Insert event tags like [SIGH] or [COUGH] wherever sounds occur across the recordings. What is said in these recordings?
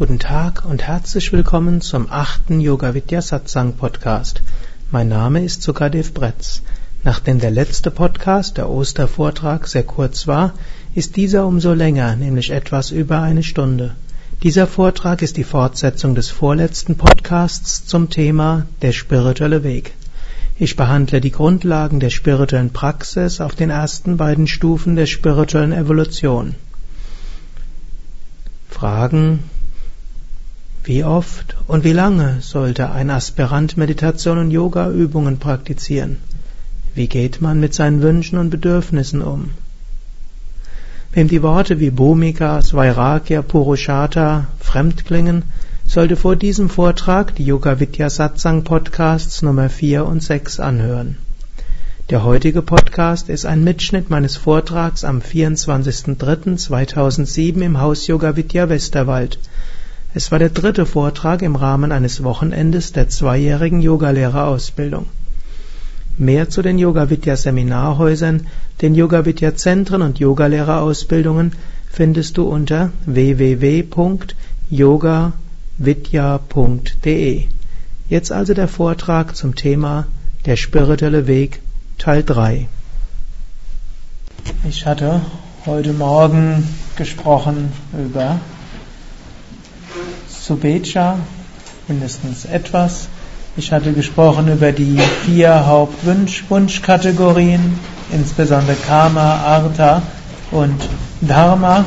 Guten Tag und herzlich willkommen zum achten Yoga Vidya Satsang Podcast. Mein Name ist Sukadev Bretz. Nachdem der letzte Podcast, der Ostervortrag, sehr kurz war, ist dieser umso länger, nämlich etwas über eine Stunde. Dieser Vortrag ist die Fortsetzung des vorletzten Podcasts zum Thema der spirituelle Weg. Ich behandle die Grundlagen der spirituellen Praxis auf den ersten beiden Stufen der spirituellen Evolution. Fragen, wie oft und wie lange sollte ein Aspirant Meditation und Yoga-Übungen praktizieren? Wie geht man mit seinen Wünschen und Bedürfnissen um? Wem die Worte wie Bhumika, Svairagya, Purushata fremd klingen, sollte vor diesem Vortrag die Yoga Vidya Satsang Podcasts Nummer 4 und 6 anhören. Der heutige Podcast ist ein Mitschnitt meines Vortrags am 24.03.2007 im Haus Yoga Vidya Westerwald es war der dritte Vortrag im Rahmen eines Wochenendes der zweijährigen Yogalehrerausbildung. Mehr zu den Yoga Vidya Seminarhäusern, den Yoga Vidya Zentren und Yogalehrerausbildungen findest du unter www.yogavidya.de. Jetzt also der Vortrag zum Thema Der spirituelle Weg Teil 3. Ich hatte heute Morgen gesprochen über Subecha, mindestens etwas. Ich hatte gesprochen über die vier Hauptwunschkategorien, insbesondere Karma, Artha und Dharma.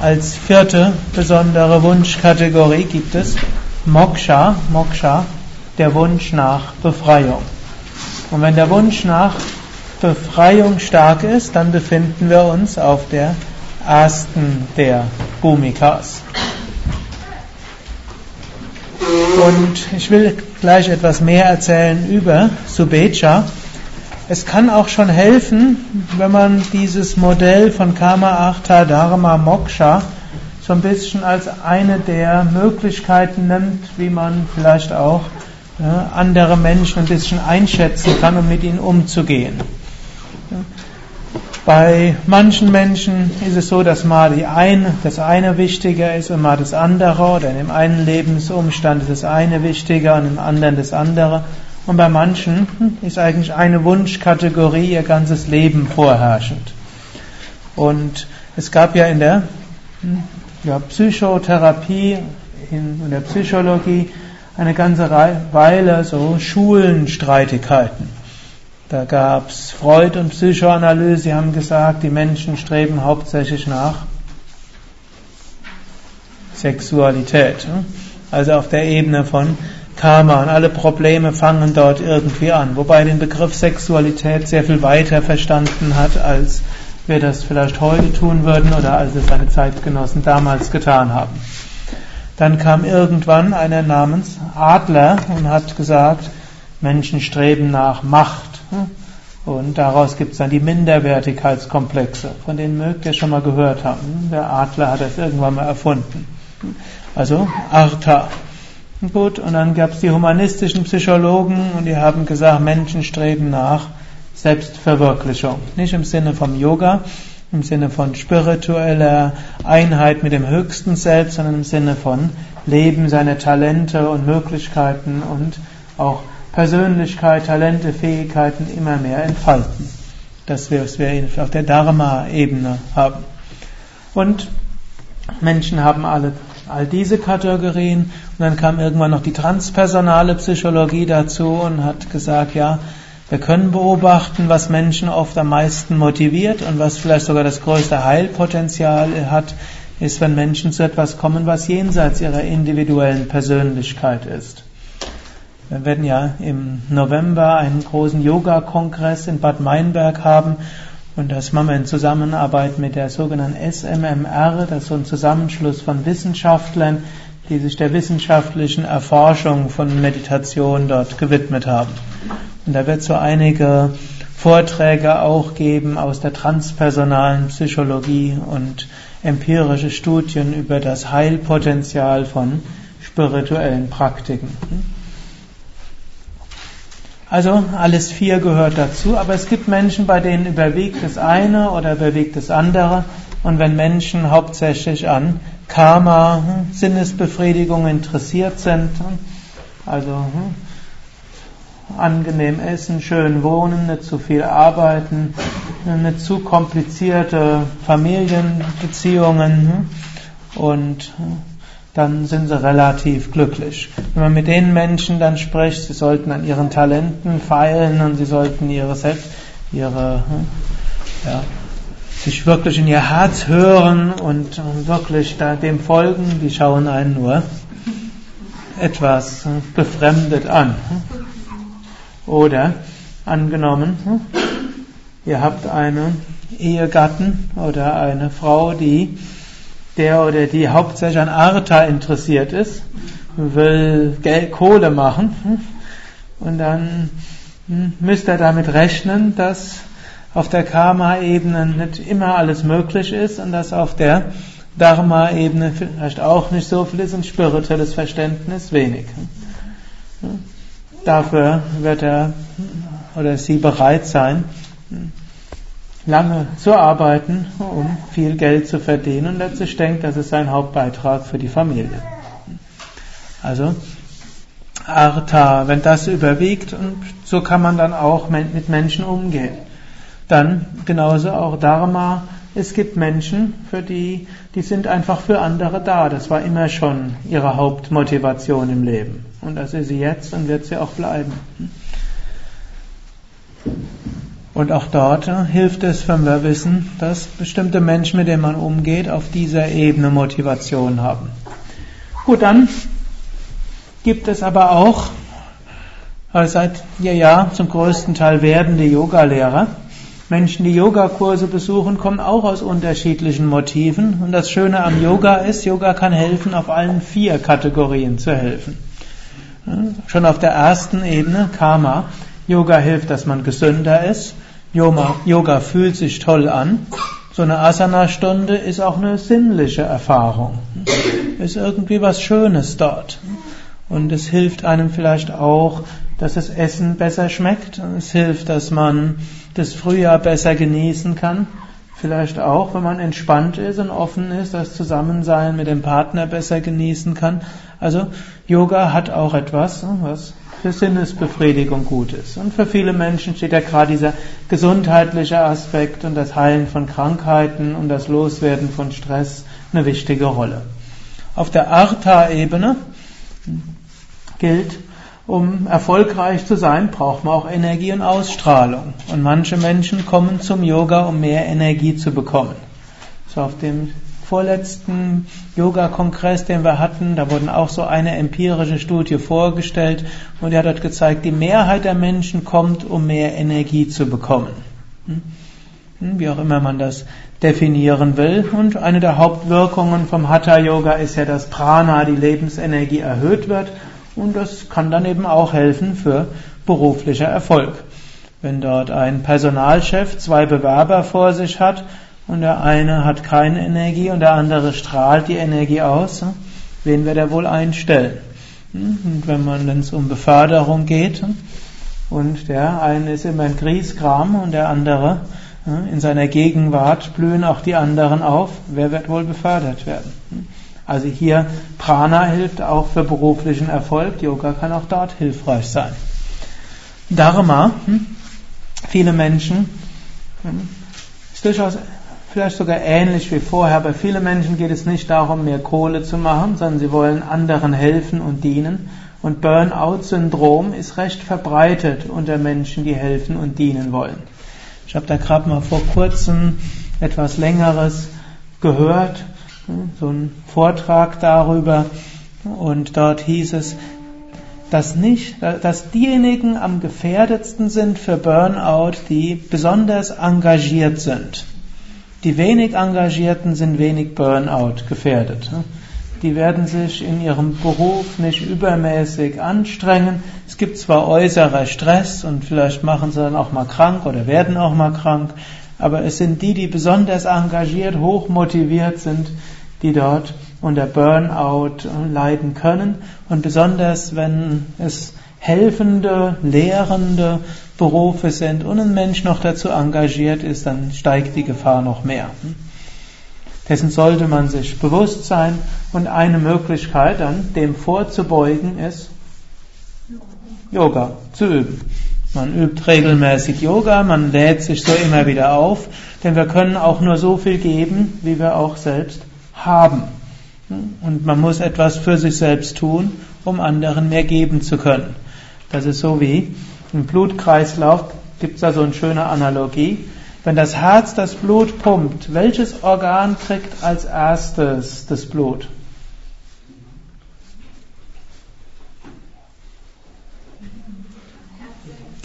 Als vierte besondere Wunschkategorie gibt es Moksha, Moksha, der Wunsch nach Befreiung. Und wenn der Wunsch nach Befreiung stark ist, dann befinden wir uns auf der ersten der Bhumikas. Und ich will gleich etwas mehr erzählen über Subecha. Es kann auch schon helfen, wenn man dieses Modell von Karma Artha Dharma Moksha so ein bisschen als eine der Möglichkeiten nimmt, wie man vielleicht auch ja, andere Menschen ein bisschen einschätzen kann, um mit ihnen umzugehen. Bei manchen Menschen ist es so, dass mal eine, das eine wichtiger ist und mal das andere, oder in dem einen Lebensumstand ist das eine wichtiger und im anderen das andere. Und bei manchen ist eigentlich eine Wunschkategorie ihr ganzes Leben vorherrschend. Und es gab ja in der ja, Psychotherapie, in der Psychologie eine ganze Weile so Schulenstreitigkeiten. Da gab's Freud und Psychoanalyse, die haben gesagt, die Menschen streben hauptsächlich nach Sexualität. Also auf der Ebene von Karma und alle Probleme fangen dort irgendwie an. Wobei den Begriff Sexualität sehr viel weiter verstanden hat, als wir das vielleicht heute tun würden oder als es seine Zeitgenossen damals getan haben. Dann kam irgendwann einer namens Adler und hat gesagt, Menschen streben nach Macht. Und daraus gibt es dann die Minderwertigkeitskomplexe, von denen mögt ihr schon mal gehört haben. Der Adler hat das irgendwann mal erfunden. Also Artha. Gut, und dann gab es die humanistischen Psychologen und die haben gesagt, Menschen streben nach Selbstverwirklichung. Nicht im Sinne vom Yoga, im Sinne von spiritueller Einheit mit dem höchsten Selbst, sondern im Sinne von Leben seiner Talente und Möglichkeiten und auch Persönlichkeit, Talente, Fähigkeiten immer mehr entfalten. Das wir, auf der Dharma-Ebene haben. Und Menschen haben alle all diese Kategorien und dann kam irgendwann noch die transpersonale Psychologie dazu und hat gesagt, ja, wir können beobachten, was Menschen oft am meisten motiviert und was vielleicht sogar das größte Heilpotenzial hat, ist, wenn Menschen zu etwas kommen, was jenseits ihrer individuellen Persönlichkeit ist. Wir werden ja im November einen großen Yoga-Kongress in Bad Meinberg haben und das machen wir in Zusammenarbeit mit der sogenannten SMMR, das ist so ein Zusammenschluss von Wissenschaftlern, die sich der wissenschaftlichen Erforschung von Meditation dort gewidmet haben. Und da wird so einige Vorträge auch geben aus der transpersonalen Psychologie und empirische Studien über das Heilpotenzial von spirituellen Praktiken. Also alles vier gehört dazu, aber es gibt Menschen, bei denen überwiegt das eine oder überwiegt das andere. Und wenn Menschen hauptsächlich an Karma, hm, Sinnesbefriedigung interessiert sind. Hm. Also hm, angenehm essen, schön wohnen, nicht zu viel arbeiten, nicht zu komplizierte Familienbeziehungen und dann sind sie relativ glücklich. Wenn man mit den Menschen dann spricht, sie sollten an ihren Talenten feilen und sie sollten ihre Selbst, ihre, ja, sich wirklich in ihr Herz hören und wirklich da dem folgen, die schauen einen nur etwas befremdet an. Oder angenommen, ihr habt einen Ehegatten oder eine Frau, die der oder die hauptsächlich an Arta interessiert ist, will Geld, Kohle machen und dann müsst ihr damit rechnen, dass auf der Karma-Ebene nicht immer alles möglich ist und dass auf der Dharma-Ebene vielleicht auch nicht so viel ist und spirituelles Verständnis wenig. Dafür wird er oder sie bereit sein, lange zu arbeiten, um viel Geld zu verdienen und letztlich denkt, das ist sein Hauptbeitrag für die Familie. Also Artha, wenn das überwiegt und so kann man dann auch mit Menschen umgehen. Dann genauso auch Dharma. Es gibt Menschen, für die, die sind einfach für andere da. Das war immer schon ihre Hauptmotivation im Leben. Und das ist sie jetzt und wird sie auch bleiben. Und auch dort hilft es, wenn wir wissen, dass bestimmte Menschen, mit denen man umgeht, auf dieser Ebene Motivation haben. Gut, dann gibt es aber auch also seit ja, ja zum größten Teil werdende Yogalehrer. Menschen, die Yogakurse besuchen, kommen auch aus unterschiedlichen Motiven. Und das Schöne am Yoga ist, Yoga kann helfen, auf allen vier Kategorien zu helfen. Schon auf der ersten Ebene, Karma. Yoga hilft, dass man gesünder ist. Yoga fühlt sich toll an. So eine Asana-Stunde ist auch eine sinnliche Erfahrung. Ist irgendwie was Schönes dort. Und es hilft einem vielleicht auch, dass das Essen besser schmeckt. Es hilft, dass man das Frühjahr besser genießen kann. Vielleicht auch, wenn man entspannt ist und offen ist, das Zusammensein mit dem Partner besser genießen kann. Also Yoga hat auch etwas, was für Sinnesbefriedigung gut ist. Und für viele Menschen steht ja gerade dieser gesundheitliche Aspekt und das Heilen von Krankheiten und das Loswerden von Stress eine wichtige Rolle. Auf der Artha-Ebene gilt, um erfolgreich zu sein, braucht man auch Energie und Ausstrahlung. Und manche Menschen kommen zum Yoga, um mehr Energie zu bekommen. So auf dem vorletzten Yoga-Kongress, den wir hatten, da wurden auch so eine empirische Studie vorgestellt und die hat dort gezeigt, die Mehrheit der Menschen kommt, um mehr Energie zu bekommen. Hm? Hm, wie auch immer man das definieren will. Und eine der Hauptwirkungen vom Hatha Yoga ist ja, dass Prana, die Lebensenergie, erhöht wird. Und das kann dann eben auch helfen für beruflicher Erfolg. Wenn dort ein Personalchef zwei Bewerber vor sich hat und der eine hat keine Energie und der andere strahlt die Energie aus, hm? wen wird er wohl einstellen? Hm? Und wenn man dann um Beförderung geht hm? und der eine ist immer ein Grieskram und der andere in seiner Gegenwart blühen auch die anderen auf, wer wird wohl befördert werden? Also hier Prana hilft auch für beruflichen Erfolg, Yoga kann auch dort hilfreich sein. Dharma, viele Menschen ist durchaus vielleicht sogar ähnlich wie vorher. Bei vielen Menschen geht es nicht darum, mehr Kohle zu machen, sondern sie wollen anderen helfen und dienen. Und Burnout-Syndrom ist recht verbreitet unter Menschen, die helfen und dienen wollen. Ich habe da gerade mal vor kurzem etwas Längeres gehört, so einen Vortrag darüber. Und dort hieß es, dass nicht, dass diejenigen am gefährdetsten sind für Burnout, die besonders engagiert sind. Die wenig Engagierten sind wenig Burnout gefährdet. Die werden sich in ihrem Beruf nicht übermäßig anstrengen. Es gibt zwar äußerer Stress und vielleicht machen sie dann auch mal krank oder werden auch mal krank, aber es sind die, die besonders engagiert, hoch motiviert sind, die dort unter Burnout leiden können. Und besonders wenn es helfende, lehrende Berufe sind und ein Mensch noch dazu engagiert ist, dann steigt die Gefahr noch mehr. Dessen sollte man sich bewusst sein und eine Möglichkeit dann dem vorzubeugen ist Yoga zu üben. Man übt regelmäßig Yoga, man lädt sich so immer wieder auf, denn wir können auch nur so viel geben, wie wir auch selbst haben. Und man muss etwas für sich selbst tun, um anderen mehr geben zu können. Das ist so wie im Blutkreislauf, gibt es da so eine schöne Analogie. Wenn das Herz das Blut pumpt, welches Organ kriegt als erstes das Blut?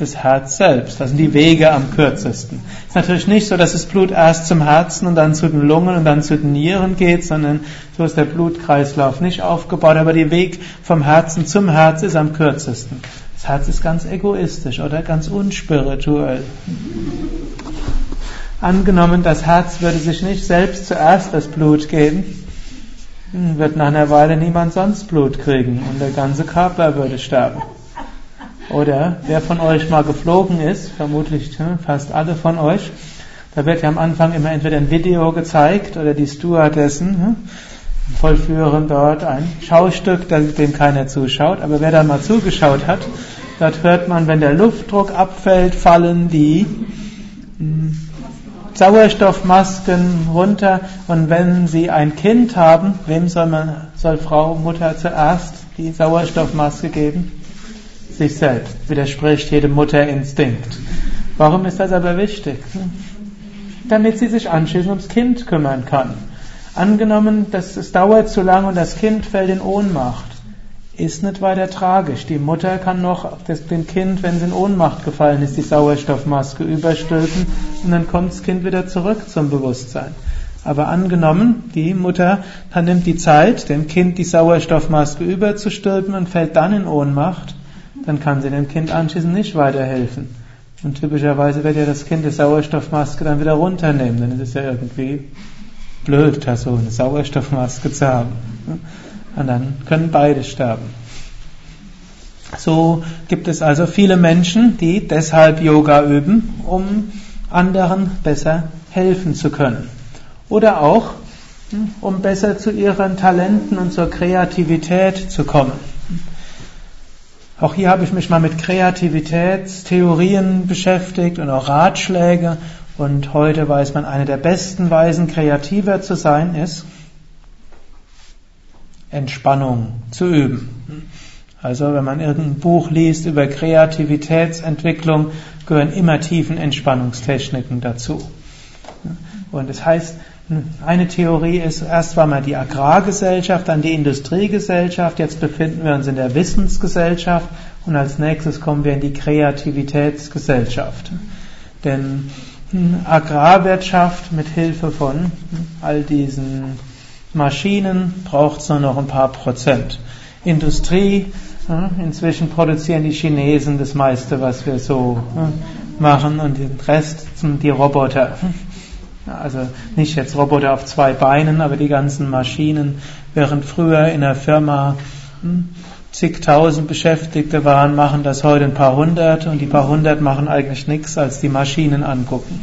das Herz selbst. Das sind die Wege am kürzesten. Es ist natürlich nicht so, dass das Blut erst zum Herzen und dann zu den Lungen und dann zu den Nieren geht, sondern so ist der Blutkreislauf nicht aufgebaut, aber der Weg vom Herzen zum Herz ist am kürzesten. Das Herz ist ganz egoistisch oder ganz unspirituell. Angenommen, das Herz würde sich nicht selbst zuerst das Blut geben, wird nach einer Weile niemand sonst Blut kriegen und der ganze Körper würde sterben. Oder wer von euch mal geflogen ist, vermutlich hm, fast alle von euch, da wird ja am Anfang immer entweder ein Video gezeigt oder die Stewardessen hm, vollführen dort ein Schaustück, dem keiner zuschaut. Aber wer da mal zugeschaut hat, dort hört man, wenn der Luftdruck abfällt, fallen die hm, Sauerstoffmasken runter. Und wenn Sie ein Kind haben, wem soll man, soll Frau, Mutter zuerst die Sauerstoffmaske geben? sich selbst, widerspricht jedem Mutterinstinkt. Warum ist das aber wichtig? Damit sie sich anschließend ums Kind kümmern kann. Angenommen, dass es dauert zu lang und das Kind fällt in Ohnmacht, ist nicht weiter tragisch. Die Mutter kann noch dem Kind, wenn es in Ohnmacht gefallen ist, die Sauerstoffmaske überstülpen und dann kommt das Kind wieder zurück zum Bewusstsein. Aber angenommen, die Mutter nimmt die Zeit, dem Kind die Sauerstoffmaske überzustülpen und fällt dann in Ohnmacht, dann kann sie dem Kind anschließend nicht weiterhelfen. Und typischerweise wird ja das Kind die Sauerstoffmaske dann wieder runternehmen, denn es ist ja irgendwie blöd, da so eine Sauerstoffmaske zu haben. Und dann können beide sterben. So gibt es also viele Menschen, die deshalb Yoga üben, um anderen besser helfen zu können. Oder auch, hm, um besser zu ihren Talenten und zur Kreativität zu kommen. Auch hier habe ich mich mal mit Kreativitätstheorien beschäftigt und auch Ratschläge. Und heute weiß man, eine der besten Weisen, kreativer zu sein, ist, Entspannung zu üben. Also wenn man irgendein Buch liest über Kreativitätsentwicklung, gehören immer tiefen Entspannungstechniken dazu. Und das heißt, eine Theorie ist, erst war mal die Agrargesellschaft, dann die Industriegesellschaft, jetzt befinden wir uns in der Wissensgesellschaft und als nächstes kommen wir in die Kreativitätsgesellschaft. Denn Agrarwirtschaft mit Hilfe von all diesen Maschinen braucht es nur noch ein paar Prozent. Industrie, inzwischen produzieren die Chinesen das meiste, was wir so machen und den Rest sind die Roboter. Also nicht jetzt Roboter auf zwei Beinen, aber die ganzen Maschinen, während früher in der Firma hm, zigtausend Beschäftigte waren, machen das heute ein paar hundert und die paar hundert machen eigentlich nichts als die Maschinen angucken.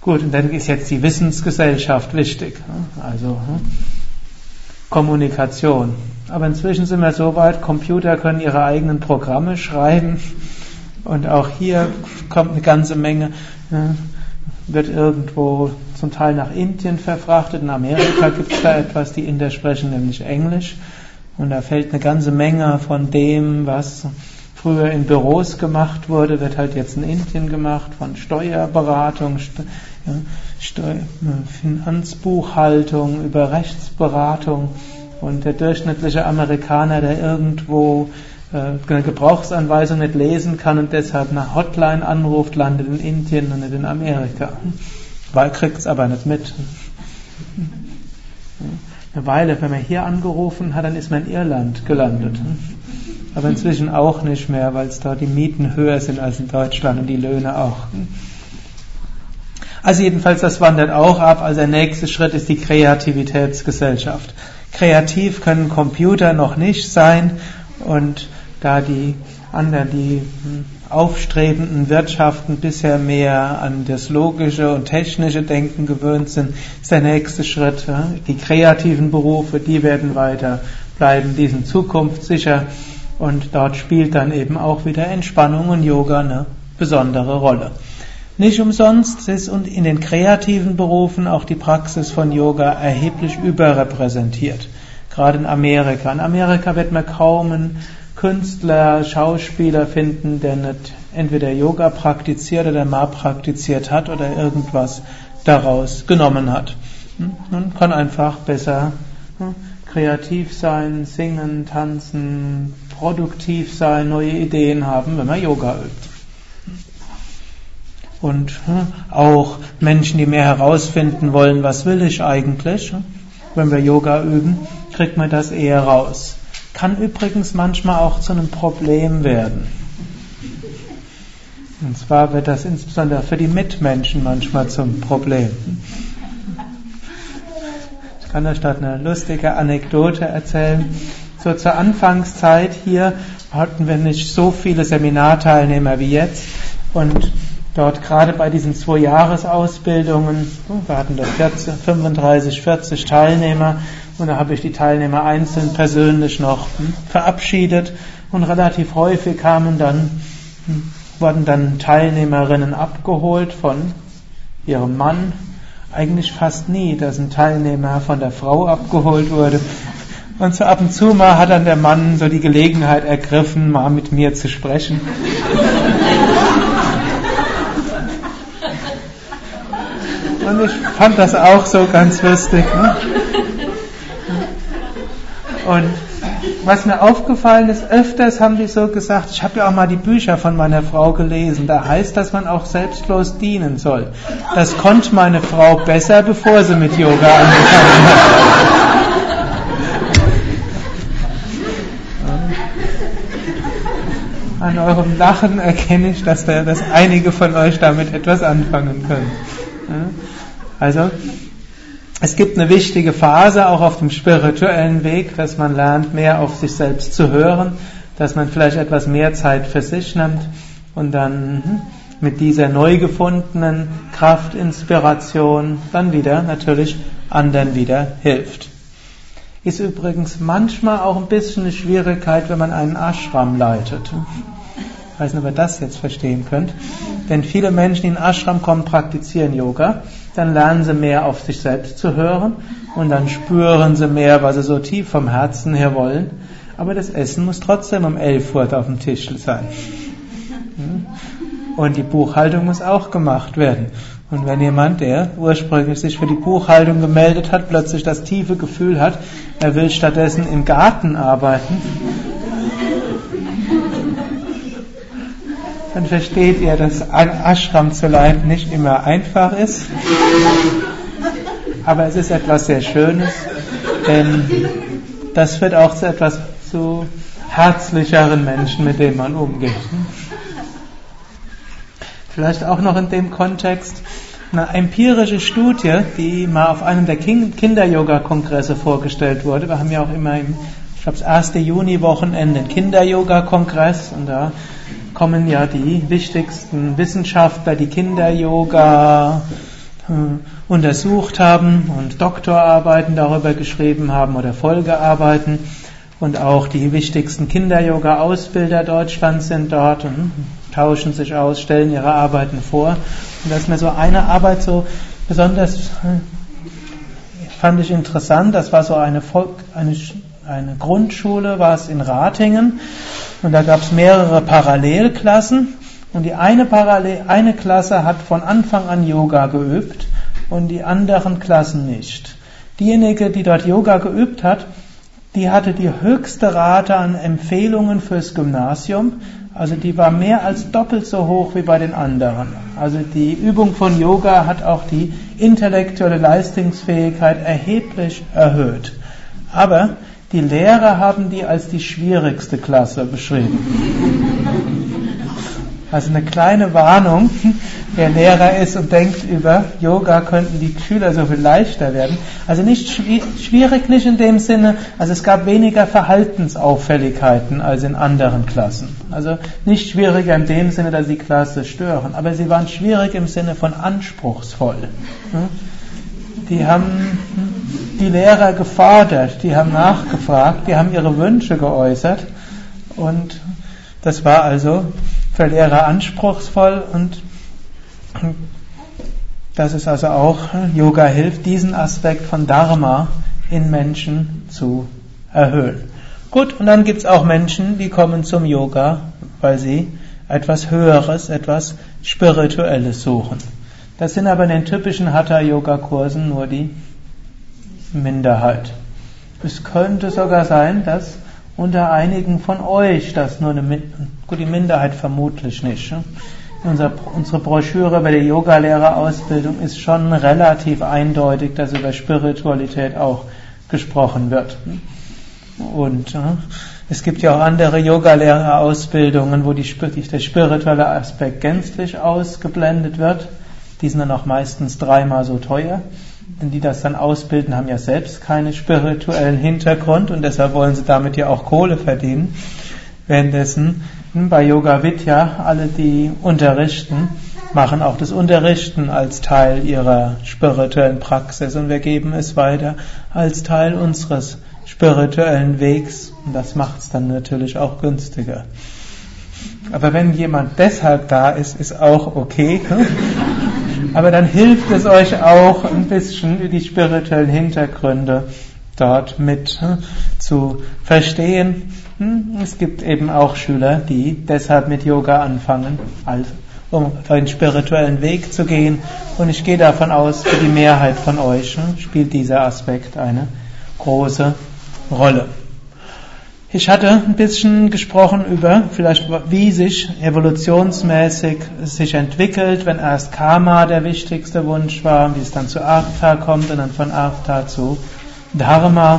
Gut, und dann ist jetzt die Wissensgesellschaft wichtig. Also hm, Kommunikation. Aber inzwischen sind wir so weit, Computer können ihre eigenen Programme schreiben und auch hier kommt eine ganze Menge wird irgendwo zum Teil nach Indien verfrachtet. In Amerika gibt es da etwas, die Inder sprechen nämlich Englisch. Und da fällt eine ganze Menge von dem, was früher in Büros gemacht wurde, wird halt jetzt in Indien gemacht, von Steuerberatung, Steu Finanzbuchhaltung, über Rechtsberatung. Und der durchschnittliche Amerikaner, der irgendwo äh, eine Gebrauchsanweisung nicht lesen kann und deshalb eine Hotline anruft, landet in Indien und nicht in Amerika. Weil kriegt es aber nicht mit. Eine Weile, wenn man hier angerufen hat, dann ist man in Irland gelandet. Aber inzwischen auch nicht mehr, weil es dort die Mieten höher sind als in Deutschland und die Löhne auch. Also jedenfalls, das wandert auch ab. Also der nächste Schritt ist die Kreativitätsgesellschaft. Kreativ können Computer noch nicht sein und da die anderen, die aufstrebenden Wirtschaften bisher mehr an das logische und technische Denken gewöhnt sind, ist der nächste Schritt. Die kreativen Berufe, die werden weiter bleiben, die sind zukunftssicher und dort spielt dann eben auch wieder Entspannung und Yoga eine besondere Rolle. Nicht umsonst ist in den kreativen Berufen auch die Praxis von Yoga erheblich überrepräsentiert. Gerade in Amerika. In Amerika wird man kaum Künstler, Schauspieler finden, der nicht entweder Yoga praktiziert oder mal praktiziert hat oder irgendwas daraus genommen hat. Hm? Man kann einfach besser hm, kreativ sein, singen, tanzen, produktiv sein, neue Ideen haben, wenn man Yoga übt. Und hm, auch Menschen, die mehr herausfinden wollen, was will ich eigentlich, hm, wenn wir Yoga üben, kriegt man das eher raus. Kann übrigens manchmal auch zu einem Problem werden. Und zwar wird das insbesondere für die Mitmenschen manchmal zum Problem. Ich kann euch dort eine lustige Anekdote erzählen. So zur Anfangszeit hier hatten wir nicht so viele Seminarteilnehmer wie jetzt. Und dort gerade bei diesen zwei Jahresausbildungen, wir hatten da 40, 35, 40 Teilnehmer und da habe ich die Teilnehmer einzeln persönlich noch hm, verabschiedet und relativ häufig kamen dann, hm, wurden dann Teilnehmerinnen abgeholt von ihrem Mann. Eigentlich fast nie, dass ein Teilnehmer von der Frau abgeholt wurde. Und so ab und zu mal hat dann der Mann so die Gelegenheit ergriffen, mal mit mir zu sprechen. Und ich fand das auch so ganz lustig. Ne? Und was mir aufgefallen ist, öfters haben die so gesagt, ich habe ja auch mal die Bücher von meiner Frau gelesen, da heißt, dass man auch selbstlos dienen soll. Das konnte meine Frau besser, bevor sie mit Yoga angefangen hat. An eurem Lachen erkenne ich, dass, da, dass einige von euch damit etwas anfangen können. Also, es gibt eine wichtige Phase auch auf dem spirituellen Weg, dass man lernt, mehr auf sich selbst zu hören, dass man vielleicht etwas mehr Zeit für sich nimmt und dann hm, mit dieser neu gefundenen Kraft, Inspiration dann wieder natürlich anderen wieder hilft. Ist übrigens manchmal auch ein bisschen eine Schwierigkeit, wenn man einen Ashram leitet. Ich weiß nicht, ob ihr das jetzt verstehen könnt. Denn viele Menschen, die in Ashram kommen, praktizieren Yoga dann lernen sie mehr auf sich selbst zu hören und dann spüren sie mehr, was sie so tief vom Herzen her wollen. Aber das Essen muss trotzdem um 11 Uhr auf dem Tisch sein. Und die Buchhaltung muss auch gemacht werden. Und wenn jemand, der ursprünglich sich für die Buchhaltung gemeldet hat, plötzlich das tiefe Gefühl hat, er will stattdessen im Garten arbeiten, dann versteht ihr, dass ein Ashram zu leiten nicht immer einfach ist. Aber es ist etwas sehr Schönes, denn das führt auch zu etwas zu herzlicheren Menschen, mit denen man umgeht. Vielleicht auch noch in dem Kontext eine empirische Studie, die mal auf einem der Kinder-Yoga-Kongresse vorgestellt wurde. Wir haben ja auch immer im, ich glaube, das erste Juni-Wochenende einen Kinder-Yoga-Kongress und da kommen ja die wichtigsten Wissenschaftler, die Kinder-Yoga äh, untersucht haben und Doktorarbeiten darüber geschrieben haben oder Folgearbeiten. Und auch die wichtigsten Kinder-Yoga-Ausbilder Deutschlands sind dort und tauschen sich aus, stellen ihre Arbeiten vor. Und da ist mir so eine Arbeit so besonders, äh, fand ich interessant, das war so eine, Volk, eine, eine Grundschule, war es in Ratingen. Und da gab es mehrere Parallelklassen. Und die eine, Parallel, eine Klasse hat von Anfang an Yoga geübt und die anderen Klassen nicht. Diejenige, die dort Yoga geübt hat, die hatte die höchste Rate an Empfehlungen fürs Gymnasium. Also die war mehr als doppelt so hoch wie bei den anderen. Also die Übung von Yoga hat auch die intellektuelle Leistungsfähigkeit erheblich erhöht. Aber die Lehrer haben die als die schwierigste Klasse beschrieben. Also eine kleine Warnung, wer Lehrer ist und denkt über Yoga könnten die Schüler so viel leichter werden. Also nicht schwierig nicht in dem Sinne, also es gab weniger Verhaltensauffälligkeiten als in anderen Klassen. Also nicht schwieriger in dem Sinne, dass die Klasse stören, aber sie waren schwierig im Sinne von anspruchsvoll. Die haben die Lehrer gefordert, die haben nachgefragt, die haben ihre Wünsche geäußert und das war also für Lehrer anspruchsvoll und das ist also auch, Yoga hilft, diesen Aspekt von Dharma in Menschen zu erhöhen. Gut, und dann gibt es auch Menschen, die kommen zum Yoga, weil sie etwas Höheres, etwas Spirituelles suchen. Das sind aber in den typischen Hatha-Yoga-Kursen nur die Minderheit. Es könnte sogar sein, dass unter einigen von euch das nur eine gut die Minderheit vermutlich nicht. Ne? Unser, unsere Broschüre über die Yogalehrerausbildung ist schon relativ eindeutig, dass über Spiritualität auch gesprochen wird. Und äh, es gibt ja auch andere Yogalehrerausbildungen, wo die, der spirituelle Aspekt gänzlich ausgeblendet wird. Die sind dann auch meistens dreimal so teuer. Die das dann ausbilden, haben ja selbst keinen spirituellen Hintergrund und deshalb wollen sie damit ja auch Kohle verdienen. Währenddessen hm, bei Yoga Vidya alle, die unterrichten, machen auch das Unterrichten als Teil ihrer spirituellen Praxis und wir geben es weiter als Teil unseres spirituellen Wegs und das macht es dann natürlich auch günstiger. Aber wenn jemand deshalb da ist, ist auch okay. Aber dann hilft es euch auch ein bisschen die spirituellen Hintergründe dort mit hm, zu verstehen. Hm, es gibt eben auch Schüler, die deshalb mit Yoga anfangen, um einen spirituellen Weg zu gehen. Und ich gehe davon aus, für die Mehrheit von euch hm, spielt dieser Aspekt eine große Rolle. Ich hatte ein bisschen gesprochen über vielleicht wie sich evolutionsmäßig sich entwickelt, wenn erst Karma der wichtigste Wunsch war, wie es dann zu Artha kommt und dann von Artha zu Dharma.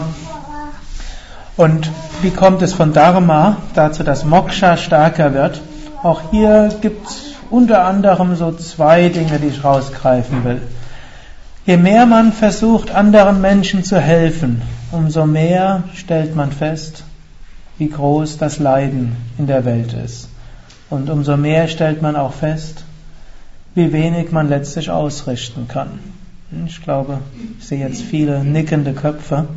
Und wie kommt es von Dharma dazu, dass Moksha stärker wird? Auch hier gibt es unter anderem so zwei Dinge, die ich rausgreifen will. Je mehr man versucht, anderen Menschen zu helfen, umso mehr stellt man fest, wie groß das Leiden in der Welt ist. Und umso mehr stellt man auch fest, wie wenig man letztlich ausrichten kann. Ich glaube, ich sehe jetzt viele nickende Köpfe.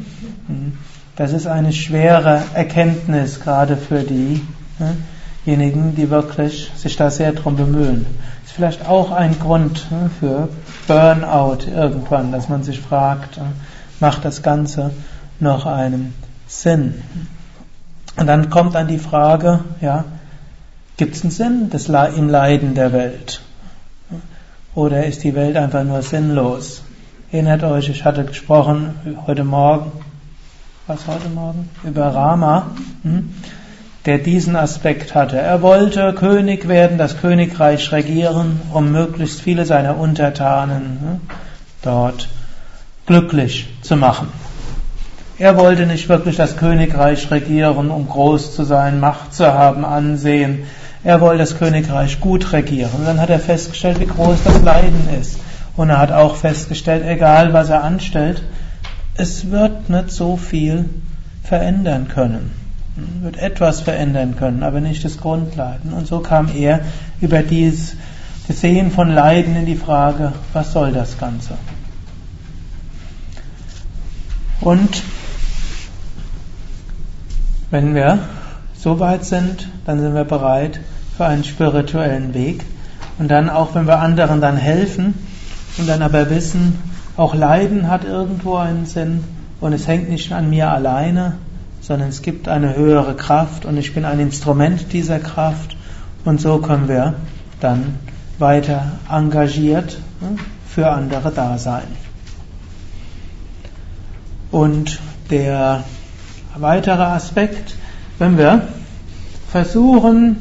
Das ist eine schwere Erkenntnis, gerade für diejenigen, die wirklich sich da sehr drum bemühen. Ist vielleicht auch ein Grund für Burnout irgendwann, dass man sich fragt, macht das Ganze noch einen Sinn? Und dann kommt dann die Frage, ja, gibt es einen Sinn des im Leiden der Welt? Oder ist die Welt einfach nur sinnlos? Erinnert euch, ich hatte gesprochen heute Morgen, was heute Morgen? Über Rama, hm, der diesen Aspekt hatte. Er wollte König werden, das Königreich regieren, um möglichst viele seiner Untertanen hm, dort glücklich zu machen. Er wollte nicht wirklich das Königreich regieren, um groß zu sein, Macht zu haben, Ansehen. Er wollte das Königreich gut regieren. Und dann hat er festgestellt, wie groß das Leiden ist. Und er hat auch festgestellt, egal was er anstellt, es wird nicht so viel verändern können. Wird etwas verändern können, aber nicht das Grundleiden. Und so kam er über dieses Sehen von Leiden in die Frage, was soll das Ganze? Und wenn wir so weit sind, dann sind wir bereit für einen spirituellen Weg. Und dann auch, wenn wir anderen dann helfen und dann aber wissen, auch Leiden hat irgendwo einen Sinn und es hängt nicht an mir alleine, sondern es gibt eine höhere Kraft und ich bin ein Instrument dieser Kraft und so können wir dann weiter engagiert hm, für andere da sein. Und der Weiterer Aspekt, wenn wir versuchen,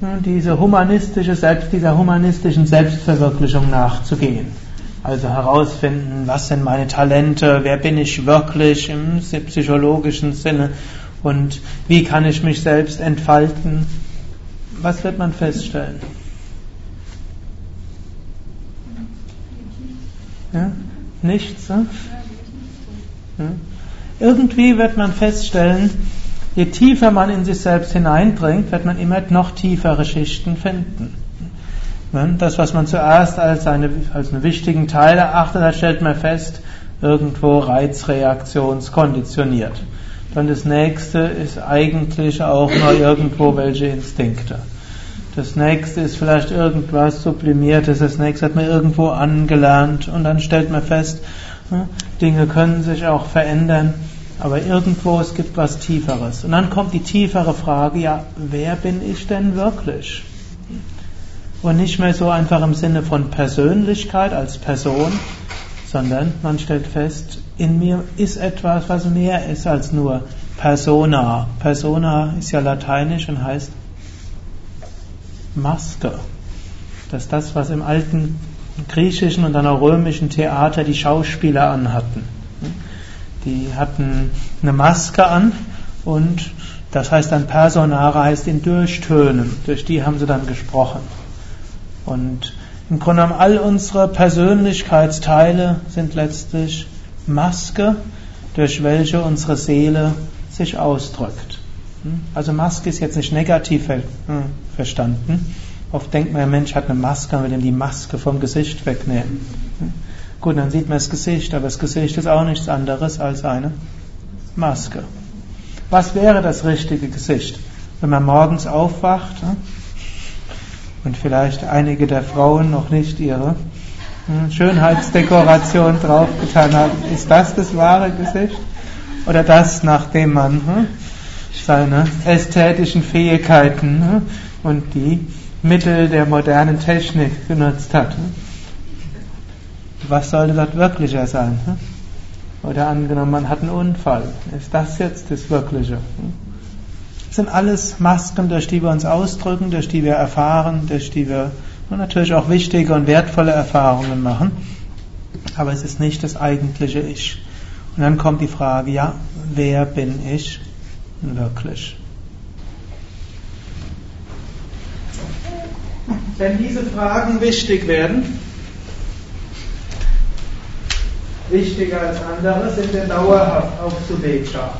ne, diese humanistische Selbst, dieser humanistischen Selbstverwirklichung nachzugehen. Also herausfinden, was sind meine Talente, wer bin ich wirklich im psychologischen Sinne und wie kann ich mich selbst entfalten. Was wird man feststellen? Ja? Nichts? Ne? Ja? Irgendwie wird man feststellen, je tiefer man in sich selbst hineindringt, wird man immer noch tiefere Schichten finden. Das, was man zuerst als, eine, als einen wichtigen Teil erachtet hat, stellt man fest, irgendwo reizreaktionskonditioniert. Dann das nächste ist eigentlich auch nur irgendwo welche Instinkte. Das nächste ist vielleicht irgendwas Sublimiertes, das nächste hat man irgendwo angelernt und dann stellt man fest, hm, Dinge können sich auch verändern, aber irgendwo es gibt was Tieferes. Und dann kommt die tiefere Frage, ja, wer bin ich denn wirklich? Und nicht mehr so einfach im Sinne von Persönlichkeit als Person, sondern man stellt fest, in mir ist etwas, was mehr ist als nur Persona. Persona ist ja lateinisch und heißt Maske. Das ist das, was im alten griechischen und dann auch römischen Theater die Schauspieler anhatten. Die hatten eine Maske an und das heißt dann Personare heißt in Durchtönen. Durch die haben sie dann gesprochen. Und im Grunde genommen all unsere Persönlichkeitsteile sind letztlich Maske, durch welche unsere Seele sich ausdrückt. Also Maske ist jetzt nicht negativ hm, verstanden. Oft denkt man, ein Mensch hat eine Maske, man will ihm die Maske vom Gesicht wegnehmen. Gut, dann sieht man das Gesicht, aber das Gesicht ist auch nichts anderes als eine Maske. Was wäre das richtige Gesicht? Wenn man morgens aufwacht hm, und vielleicht einige der Frauen noch nicht ihre hm, Schönheitsdekoration [LAUGHS] draufgetan haben, ist das das wahre Gesicht? Oder das, nachdem man hm, seine ästhetischen Fähigkeiten und die Mittel der modernen Technik genutzt hat? Was sollte dort wirklicher sein? Oder angenommen, man hat einen Unfall. Ist das jetzt das Wirkliche? Das sind alles Masken, durch die wir uns ausdrücken, durch die wir erfahren, durch die wir natürlich auch wichtige und wertvolle Erfahrungen machen. Aber es ist nicht das eigentliche Ich. Und dann kommt die Frage, ja, wer bin ich wirklich? Wenn diese Fragen wichtig werden, wichtiger als andere, sind wir dauerhaft auf Subhecha.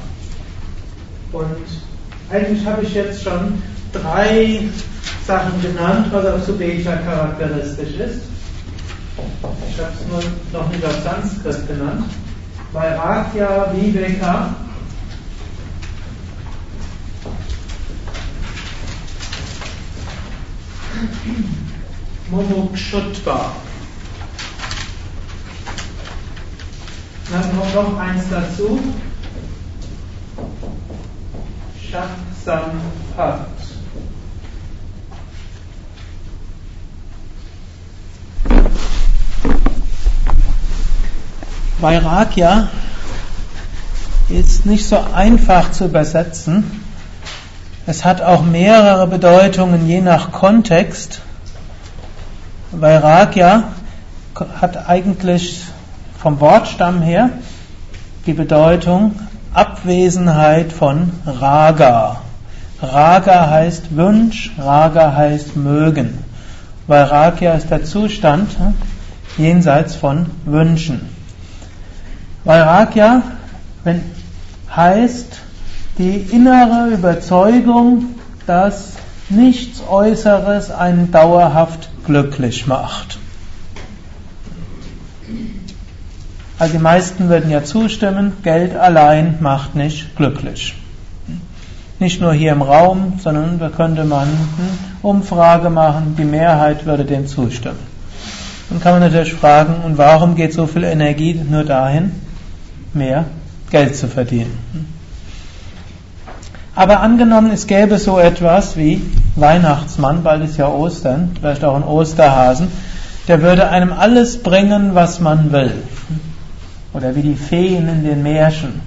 Und eigentlich habe ich jetzt schon drei Sachen genannt, was auf Subhecha charakteristisch ist. Ich habe es nur noch nicht auf Sanskrit genannt. Vairagya, Viveka, Mumukshutva. Dann kommt noch eins dazu. Shatsampat. Vairagya ist nicht so einfach zu übersetzen. Es hat auch mehrere Bedeutungen je nach Kontext. Vairagya hat eigentlich vom Wortstamm her die Bedeutung Abwesenheit von Raga. Raga heißt Wunsch, Raga heißt mögen. Vairagya ist der Zustand hm, jenseits von Wünschen. Vairagya heißt die innere Überzeugung, dass nichts Äußeres einen dauerhaft glücklich macht. Also die meisten würden ja zustimmen, Geld allein macht nicht glücklich. Nicht nur hier im Raum, sondern da könnte man eine Umfrage machen, die Mehrheit würde dem zustimmen. Dann kann man natürlich fragen, und warum geht so viel Energie nur dahin, mehr Geld zu verdienen? Aber angenommen, es gäbe so etwas wie Weihnachtsmann, bald ist ja Ostern, vielleicht auch ein Osterhasen, der würde einem alles bringen, was man will. Oder wie die Feen in den Märchen.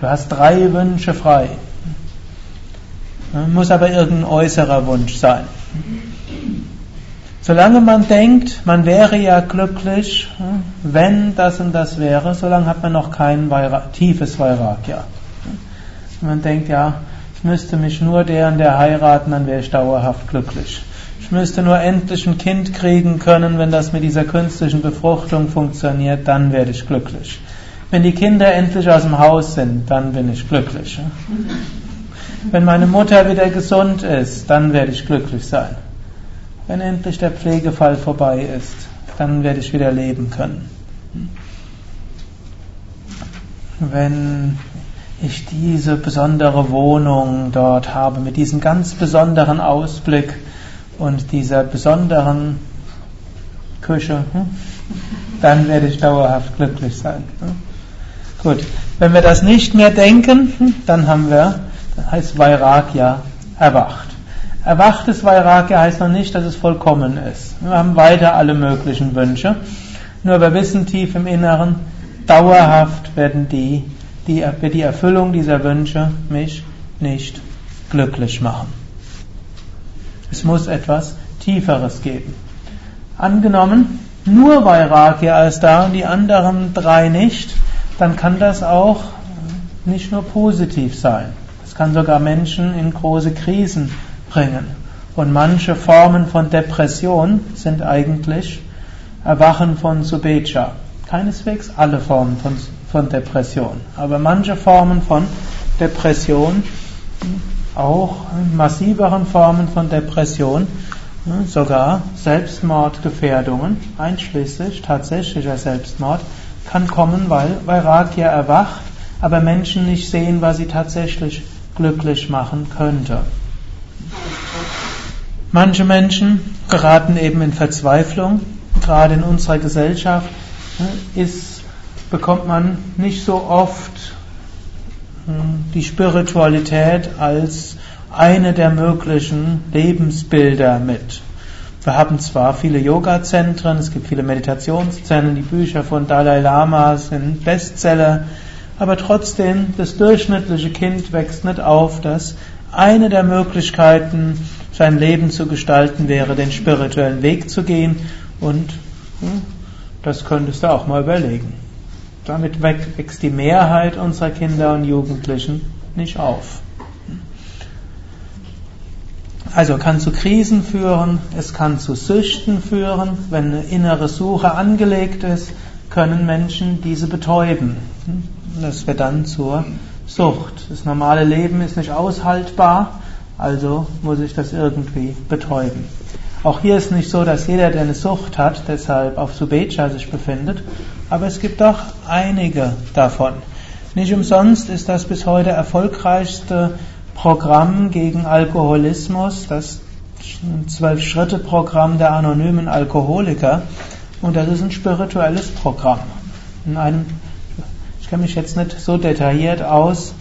Du hast drei Wünsche frei. Muss aber irgendein äußerer Wunsch sein. Solange man denkt, man wäre ja glücklich, wenn das und das wäre, solange hat man noch kein Vaira tiefes Vairagya. Man denkt, ja, ich müsste mich nur der und der heiraten, dann wäre ich dauerhaft glücklich. Ich müsste nur endlich ein Kind kriegen können, wenn das mit dieser künstlichen Befruchtung funktioniert, dann werde ich glücklich. Wenn die Kinder endlich aus dem Haus sind, dann bin ich glücklich. Wenn meine Mutter wieder gesund ist, dann werde ich glücklich sein. Wenn endlich der Pflegefall vorbei ist, dann werde ich wieder leben können. Wenn ich diese besondere Wohnung dort habe, mit diesem ganz besonderen Ausblick und dieser besonderen Küche, hm, dann werde ich dauerhaft glücklich sein. Hm. Gut, wenn wir das nicht mehr denken, hm, dann haben wir, das heißt Vairagya, erwacht. Erwachtes Vairagya heißt noch nicht, dass es vollkommen ist. Wir haben weiter alle möglichen Wünsche, nur wir wissen tief im Inneren, dauerhaft werden die die, wird die Erfüllung dieser Wünsche mich nicht glücklich machen. Es muss etwas Tieferes geben. Angenommen, nur Vairagya ist da und die anderen drei nicht, dann kann das auch nicht nur positiv sein. Es kann sogar Menschen in große Krisen bringen. Und manche Formen von Depression sind eigentlich Erwachen von Subecha. Keineswegs alle Formen von von Depression. Aber manche Formen von Depression, auch massiveren Formen von Depression, sogar Selbstmordgefährdungen, einschließlich tatsächlicher Selbstmord, kann kommen, weil Vairagya erwacht, aber Menschen nicht sehen, was sie tatsächlich glücklich machen könnte. Manche Menschen geraten eben in Verzweiflung, gerade in unserer Gesellschaft ist bekommt man nicht so oft die Spiritualität als eine der möglichen Lebensbilder mit. Wir haben zwar viele Yoga-Zentren, es gibt viele Meditationszentren, die Bücher von Dalai Lama sind Bestseller, aber trotzdem, das durchschnittliche Kind wächst nicht auf, dass eine der Möglichkeiten, sein Leben zu gestalten wäre, den spirituellen Weg zu gehen und hm, das könntest du auch mal überlegen. Damit wächst die Mehrheit unserer Kinder und Jugendlichen nicht auf. Also kann zu Krisen führen, es kann zu Süchten führen. Wenn eine innere Suche angelegt ist, können Menschen diese betäuben. Das wird dann zur Sucht. Das normale Leben ist nicht aushaltbar, also muss ich das irgendwie betäuben. Auch hier ist nicht so, dass jeder, der eine Sucht hat, deshalb auf Subecha sich befindet, aber es gibt doch einige davon. Nicht umsonst ist das bis heute erfolgreichste Programm gegen Alkoholismus, das Zwölf-Schritte-Programm der anonymen Alkoholiker. Und das ist ein spirituelles Programm. In einem, ich kenne mich jetzt nicht so detailliert aus,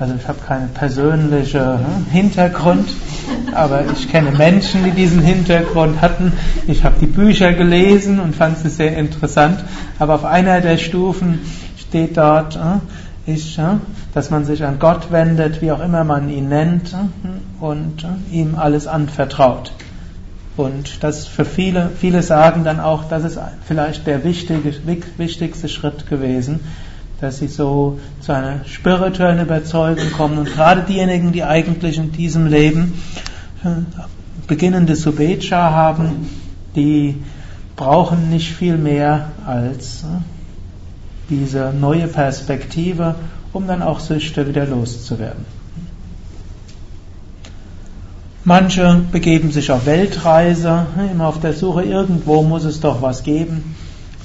also ich habe keinen persönlichen hm, Hintergrund, aber ich kenne Menschen, die diesen Hintergrund hatten. Ich habe die Bücher gelesen und fand sie sehr interessant. Aber auf einer der Stufen steht dort, hm, ist, hm, dass man sich an Gott wendet, wie auch immer man ihn nennt, und ihm alles anvertraut. Und das für viele, viele sagen dann auch, das ist vielleicht der wichtigste Schritt gewesen, dass sie so zu einer spirituellen Überzeugung kommen. Und gerade diejenigen, die eigentlich in diesem Leben äh, beginnende Subecha haben, die brauchen nicht viel mehr als äh, diese neue Perspektive, um dann auch Süchte wieder loszuwerden. Manche begeben sich auf Weltreise, immer auf der Suche, irgendwo muss es doch was geben.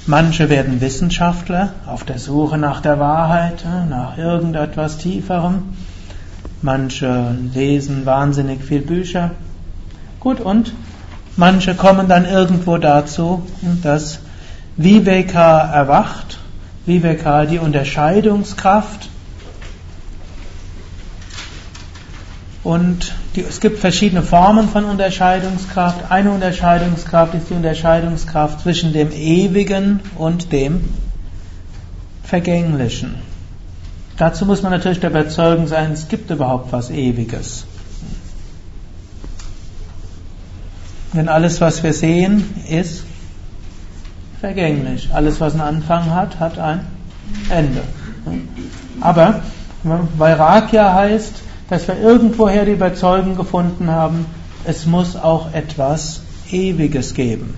Manche werden Wissenschaftler auf der Suche nach der Wahrheit, nach irgendetwas Tieferem. Manche lesen wahnsinnig viel Bücher. Gut, und manche kommen dann irgendwo dazu, dass Viveka erwacht. Viveka, die Unterscheidungskraft. Und die, es gibt verschiedene Formen von Unterscheidungskraft. Eine Unterscheidungskraft ist die Unterscheidungskraft zwischen dem Ewigen und dem Vergänglichen. Dazu muss man natürlich der Überzeugung sein, es gibt überhaupt was Ewiges. Denn alles, was wir sehen, ist vergänglich. Alles, was einen Anfang hat, hat ein Ende. Aber Vairagya heißt, dass wir irgendwoher die Überzeugung gefunden haben, es muss auch etwas Ewiges geben.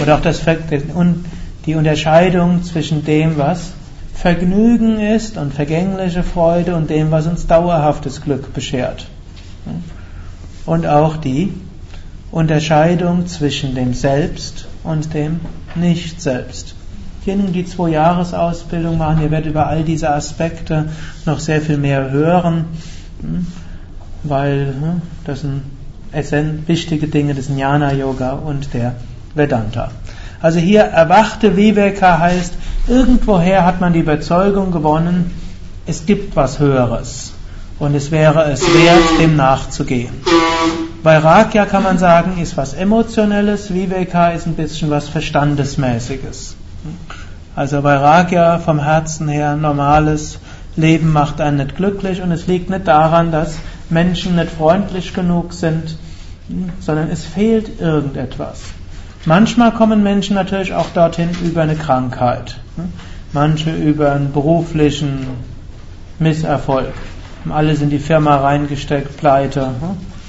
Oder auch das, die Unterscheidung zwischen dem, was Vergnügen ist und vergängliche Freude und dem, was uns dauerhaftes Glück beschert. Und auch die Unterscheidung zwischen dem Selbst und dem Nicht-Selbst. Diejenigen, die zwei Jahresausbildung machen, ihr werdet über all diese Aspekte noch sehr viel mehr hören, hm, weil hm, das sind wichtige Dinge des Jnana-Yoga und der Vedanta. Also hier erwachte Viveka heißt, irgendwoher hat man die Überzeugung gewonnen, es gibt was Höheres und es wäre es wert, dem nachzugehen. Vairagya kann man sagen, ist was Emotionelles, Viveka ist ein bisschen was Verstandesmäßiges. Also Vairagya vom Herzen her, normales Leben macht einen nicht glücklich und es liegt nicht daran, dass Menschen nicht freundlich genug sind, sondern es fehlt irgendetwas. Manchmal kommen Menschen natürlich auch dorthin über eine Krankheit, manche über einen beruflichen Misserfolg. Alles in die Firma reingesteckt, pleite.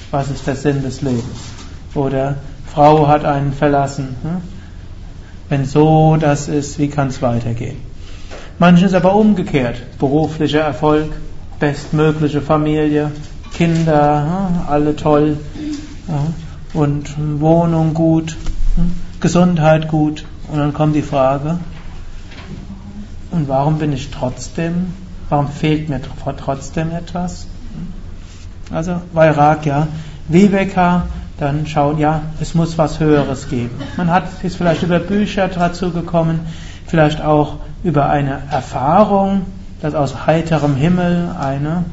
Was ist der Sinn des Lebens? Oder Frau hat einen verlassen. Wenn so das ist, wie kann es weitergehen? Manches aber umgekehrt. Beruflicher Erfolg, bestmögliche Familie, Kinder, alle toll und Wohnung gut, Gesundheit gut. Und dann kommt die Frage, und warum bin ich trotzdem, warum fehlt mir trotzdem etwas? Also Vairagya, Viveka, dann schauen, ja, es muss was Höheres geben. Man hat, ist vielleicht über Bücher dazu gekommen, vielleicht auch über eine Erfahrung, dass aus heiterem Himmel eine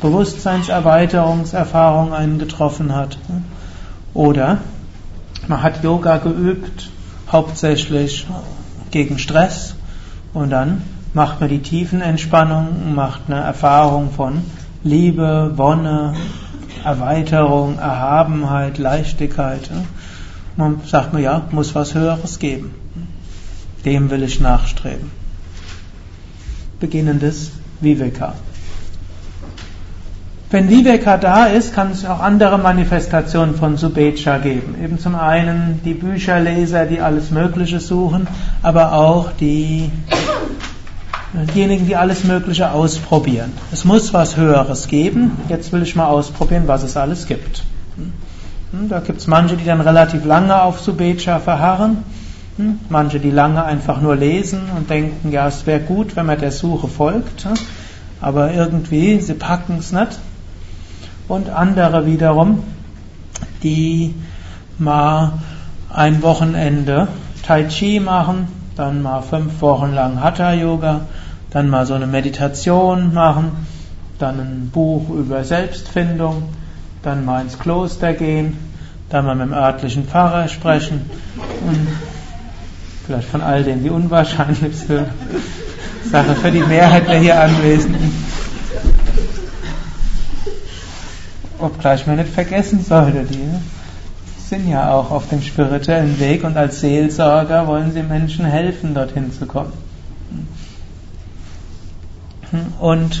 Bewusstseinserweiterungserfahrung einen getroffen hat. Oder man hat Yoga geübt, hauptsächlich gegen Stress und dann macht man die Tiefenentspannung, macht eine Erfahrung von Liebe, Wonne, Erweiterung, Erhabenheit, Leichtigkeit. Man sagt nur, ja, muss was Höheres geben. Dem will ich nachstreben. Beginnendes Viveka. Wenn Viveka da ist, kann es auch andere Manifestationen von Subecha geben. Eben zum einen die Bücherleser, die alles Mögliche suchen, aber auch die, diejenigen, die alles Mögliche ausprobieren. Es muss was Höheres geben. Jetzt will ich mal ausprobieren, was es alles gibt. Hm, da gibt es manche, die dann relativ lange auf Subecha verharren. Hm, manche, die lange einfach nur lesen und denken, ja, es wäre gut, wenn man der Suche folgt. Hm, aber irgendwie, sie packen es nicht und andere wiederum, die mal ein Wochenende Tai Chi machen, dann mal fünf Wochen lang Hatha Yoga, dann mal so eine Meditation machen, dann ein Buch über Selbstfindung, dann mal ins Kloster gehen, dann mal mit dem örtlichen Pfarrer sprechen und vielleicht von all denen die unwahrscheinlichste Sache für die Mehrheit der hier Anwesenden. obgleich man nicht vergessen sollte, die sind ja auch auf dem spirituellen Weg und als Seelsorger wollen sie Menschen helfen, dorthin zu kommen. Und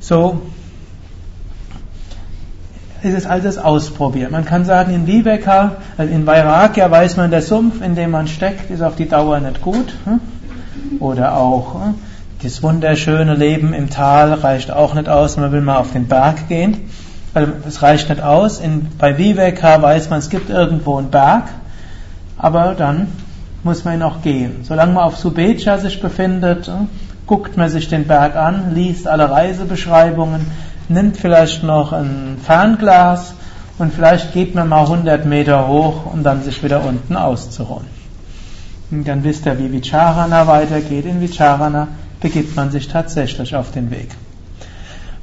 so ist es alles ausprobiert. Man kann sagen, in Viveka, also in Vairagya weiß man, der Sumpf, in dem man steckt, ist auf die Dauer nicht gut. Oder auch das wunderschöne Leben im Tal reicht auch nicht aus, man will mal auf den Berg gehen es reicht nicht aus. In, bei Viveka weiß man, es gibt irgendwo einen Berg, aber dann muss man ihn auch gehen. Solange man auf Subecha sich befindet, guckt man sich den Berg an, liest alle Reisebeschreibungen, nimmt vielleicht noch ein Fernglas und vielleicht geht man mal 100 Meter hoch, um dann sich wieder unten auszuruhen. Und dann wisst ihr, wie Vicharana weitergeht. In Vicharana begibt man sich tatsächlich auf den Weg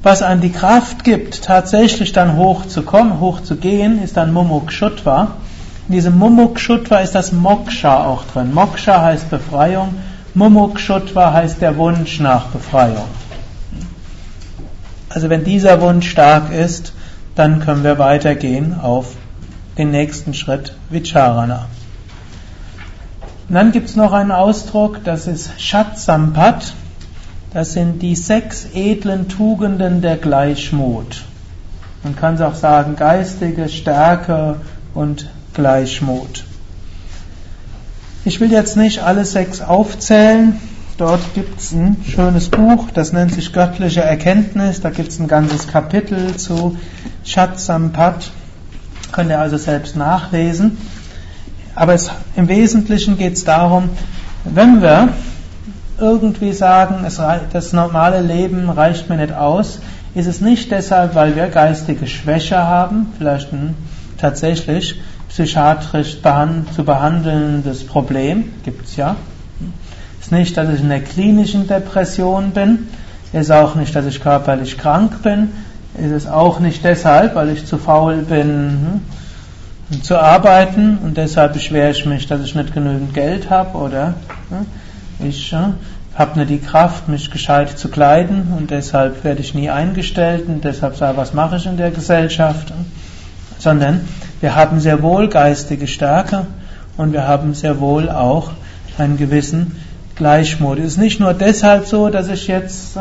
was einem die Kraft gibt, tatsächlich dann hochzukommen, hochzugehen, ist dann Mumukshutva. In diesem Mumukshutva ist das Moksha auch drin. Moksha heißt Befreiung, Mumukshutva heißt der Wunsch nach Befreiung. Also wenn dieser Wunsch stark ist, dann können wir weitergehen auf den nächsten Schritt Vicharana. Und dann gibt es noch einen Ausdruck, das ist Shatsampat. Das sind die sechs edlen Tugenden der Gleichmut. Man kann es auch sagen, geistige Stärke und Gleichmut. Ich will jetzt nicht alle sechs aufzählen. Dort gibt es ein schönes Buch, das nennt sich Göttliche Erkenntnis. Da gibt es ein ganzes Kapitel zu Chatsampat. Könnt ihr also selbst nachlesen. Aber es, im Wesentlichen geht es darum, wenn wir irgendwie sagen, es, das normale Leben reicht mir nicht aus, ist es nicht deshalb, weil wir geistige Schwäche haben, vielleicht ein tatsächlich psychiatrisch zu behandelndes Problem, gibt es ja. Ist nicht, dass ich in der klinischen Depression bin, ist auch nicht, dass ich körperlich krank bin, ist es auch nicht deshalb, weil ich zu faul bin hm, zu arbeiten und deshalb beschwere ich mich, dass ich nicht genügend Geld habe oder hm, ich hm, habe nicht die Kraft, mich gescheit zu kleiden und deshalb werde ich nie eingestellt und deshalb sage, was mache ich in der Gesellschaft, sondern wir haben sehr wohl geistige Stärke und wir haben sehr wohl auch einen gewissen Gleichmut. Es ist nicht nur deshalb so, dass ich jetzt äh,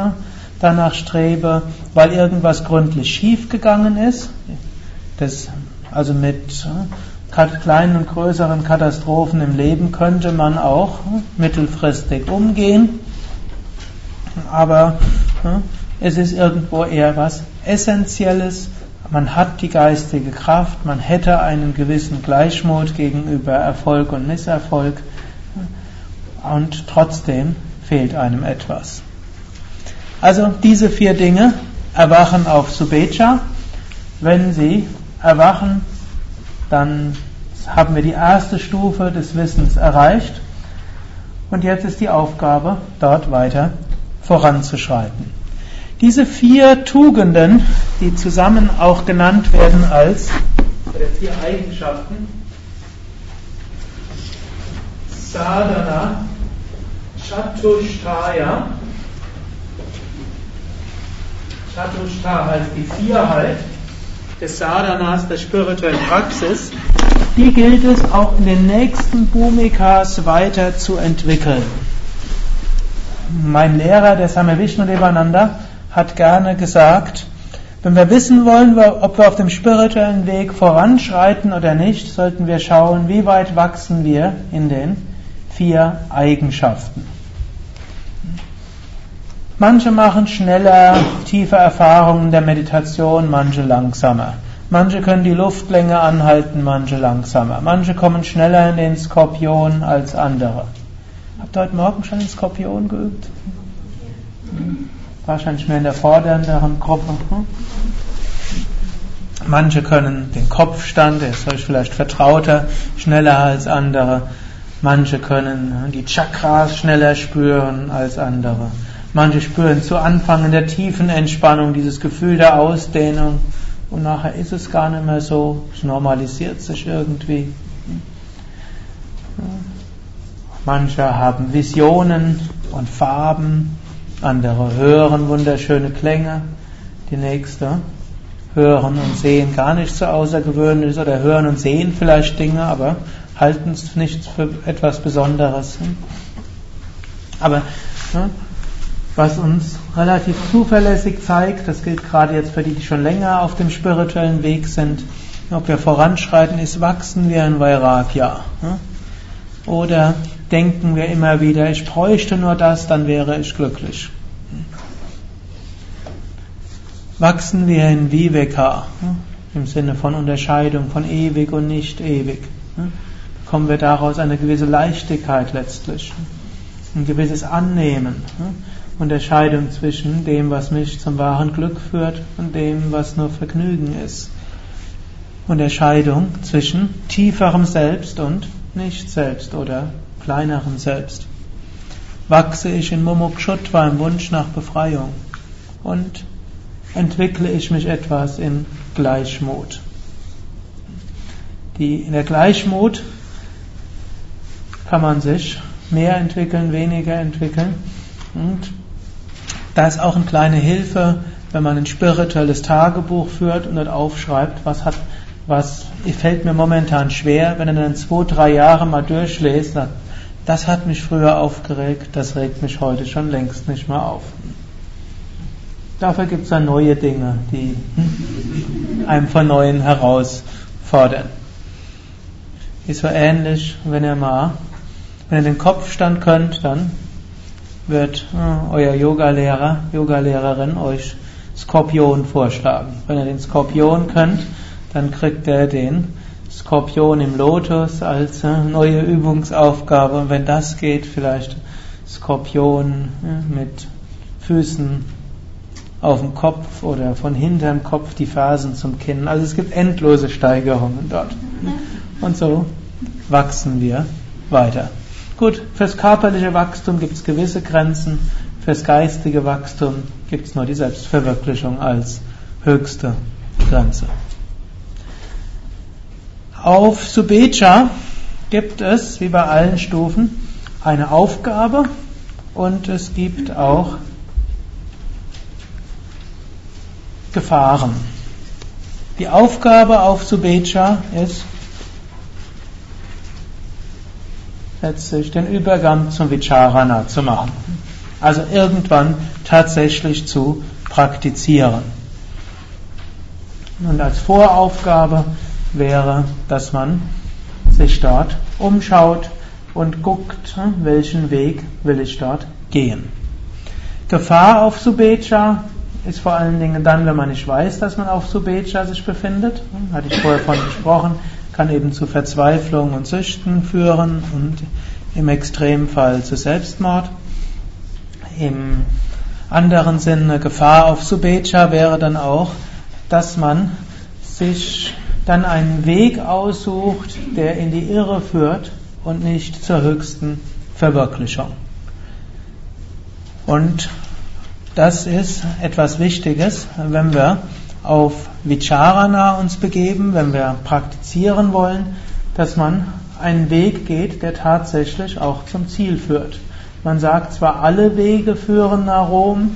danach strebe, weil irgendwas gründlich schiefgegangen ist. Das, also mit äh, kleinen und größeren Katastrophen im Leben könnte man auch mittelfristig umgehen. Aber es ist irgendwo eher was Essentielles, man hat die geistige Kraft, man hätte einen gewissen Gleichmut gegenüber Erfolg und Misserfolg und trotzdem fehlt einem etwas. Also diese vier Dinge erwachen auf Subecha. Wenn sie erwachen, dann haben wir die erste Stufe des Wissens erreicht und jetzt ist die Aufgabe, dort weiter voranzuschreiten. Diese vier Tugenden, die zusammen auch genannt werden als vier Eigenschaften, Sadhana, Chatushtaya, Chatushta heißt die Vierheit des Sadhanas, der spirituellen Praxis, die gilt es auch in den nächsten Bhumikas weiter zu entwickeln. Mein Lehrer, der Same Vishnu Devananda, hat gerne gesagt, wenn wir wissen wollen, ob wir auf dem spirituellen Weg voranschreiten oder nicht, sollten wir schauen, wie weit wachsen wir in den vier Eigenschaften. Manche machen schneller tiefe Erfahrungen der Meditation, manche langsamer. Manche können die Luftlänge anhalten, manche langsamer. Manche kommen schneller in den Skorpion als andere. Habt ihr heute Morgen schon den Skorpion geübt? wahrscheinlich mehr in der fordernderen Gruppe. Hm? Manche können den Kopfstand, der ist euch vielleicht vertrauter, schneller als andere. Manche können die Chakras schneller spüren als andere. Manche spüren zu Anfang in der tiefen Entspannung dieses Gefühl der Ausdehnung und nachher ist es gar nicht mehr so, es normalisiert sich irgendwie. Manche haben Visionen und Farben, andere hören wunderschöne Klänge. Die nächste hören und sehen gar nicht so außergewöhnlich oder hören und sehen vielleicht Dinge, aber halten es nicht für etwas Besonderes. Aber was uns relativ zuverlässig zeigt, das gilt gerade jetzt für die, die schon länger auf dem spirituellen Weg sind, ob wir voranschreiten, ist, wachsen wir in Vairagya. Ne? Oder denken wir immer wieder, ich bräuchte nur das, dann wäre ich glücklich. Wachsen wir in Viveka, im Sinne von Unterscheidung von ewig und nicht ewig, bekommen wir daraus eine gewisse Leichtigkeit letztlich, ein gewisses Annehmen, Unterscheidung zwischen dem, was mich zum wahren Glück führt und dem, was nur Vergnügen ist. Unterscheidung zwischen tieferem Selbst und nicht Selbst oder kleinerem Selbst. Wachse ich in Mumukshutva, im Wunsch nach Befreiung und entwickle ich mich etwas in Gleichmut. Die, in der Gleichmut kann man sich mehr entwickeln, weniger entwickeln. Und da ist auch eine kleine Hilfe, wenn man ein spirituelles Tagebuch führt und dort aufschreibt, was hat, was fällt mir momentan schwer, wenn er dann zwei, drei Jahre mal durchlässt, das hat mich früher aufgeregt, das regt mich heute schon längst nicht mehr auf. Dafür gibt es dann neue Dinge, die einem von Neuen herausfordern. Ist so ähnlich, wenn ihr mal, wenn ihr den Kopfstand könnt, dann wird äh, euer Yogalehrer, Yogalehrerin euch Skorpion vorschlagen. Wenn ihr den Skorpion könnt, dann kriegt er den Skorpion im Lotus als äh, neue Übungsaufgabe. Und wenn das geht, vielleicht Skorpion äh, mit Füßen auf dem Kopf oder von hinterm Kopf die Fersen zum Kinn. Also es gibt endlose Steigerungen dort. Und so wachsen wir weiter. Gut, fürs körperliche Wachstum gibt es gewisse Grenzen, fürs geistige Wachstum gibt es nur die Selbstverwirklichung als höchste Grenze. Auf Subecha gibt es, wie bei allen Stufen, eine Aufgabe und es gibt auch Gefahren. Die Aufgabe auf Subecha ist letztlich den Übergang zum Vicharana zu machen. Also irgendwann tatsächlich zu praktizieren. Und als Voraufgabe wäre, dass man sich dort umschaut und guckt, welchen Weg will ich dort gehen. Gefahr auf Subecha ist vor allen Dingen dann, wenn man nicht weiß, dass man auf Subecha sich befindet, hatte ich vorher von gesprochen, kann eben zu Verzweiflung und Süchten führen und im Extremfall zu Selbstmord. Im anderen Sinne Gefahr auf Subecha wäre dann auch, dass man sich dann einen Weg aussucht, der in die Irre führt und nicht zur höchsten Verwirklichung. Und das ist etwas Wichtiges, wenn wir auf Vicharana uns begeben, wenn wir praktizieren wollen, dass man einen Weg geht, der tatsächlich auch zum Ziel führt. Man sagt zwar, alle Wege führen nach Rom,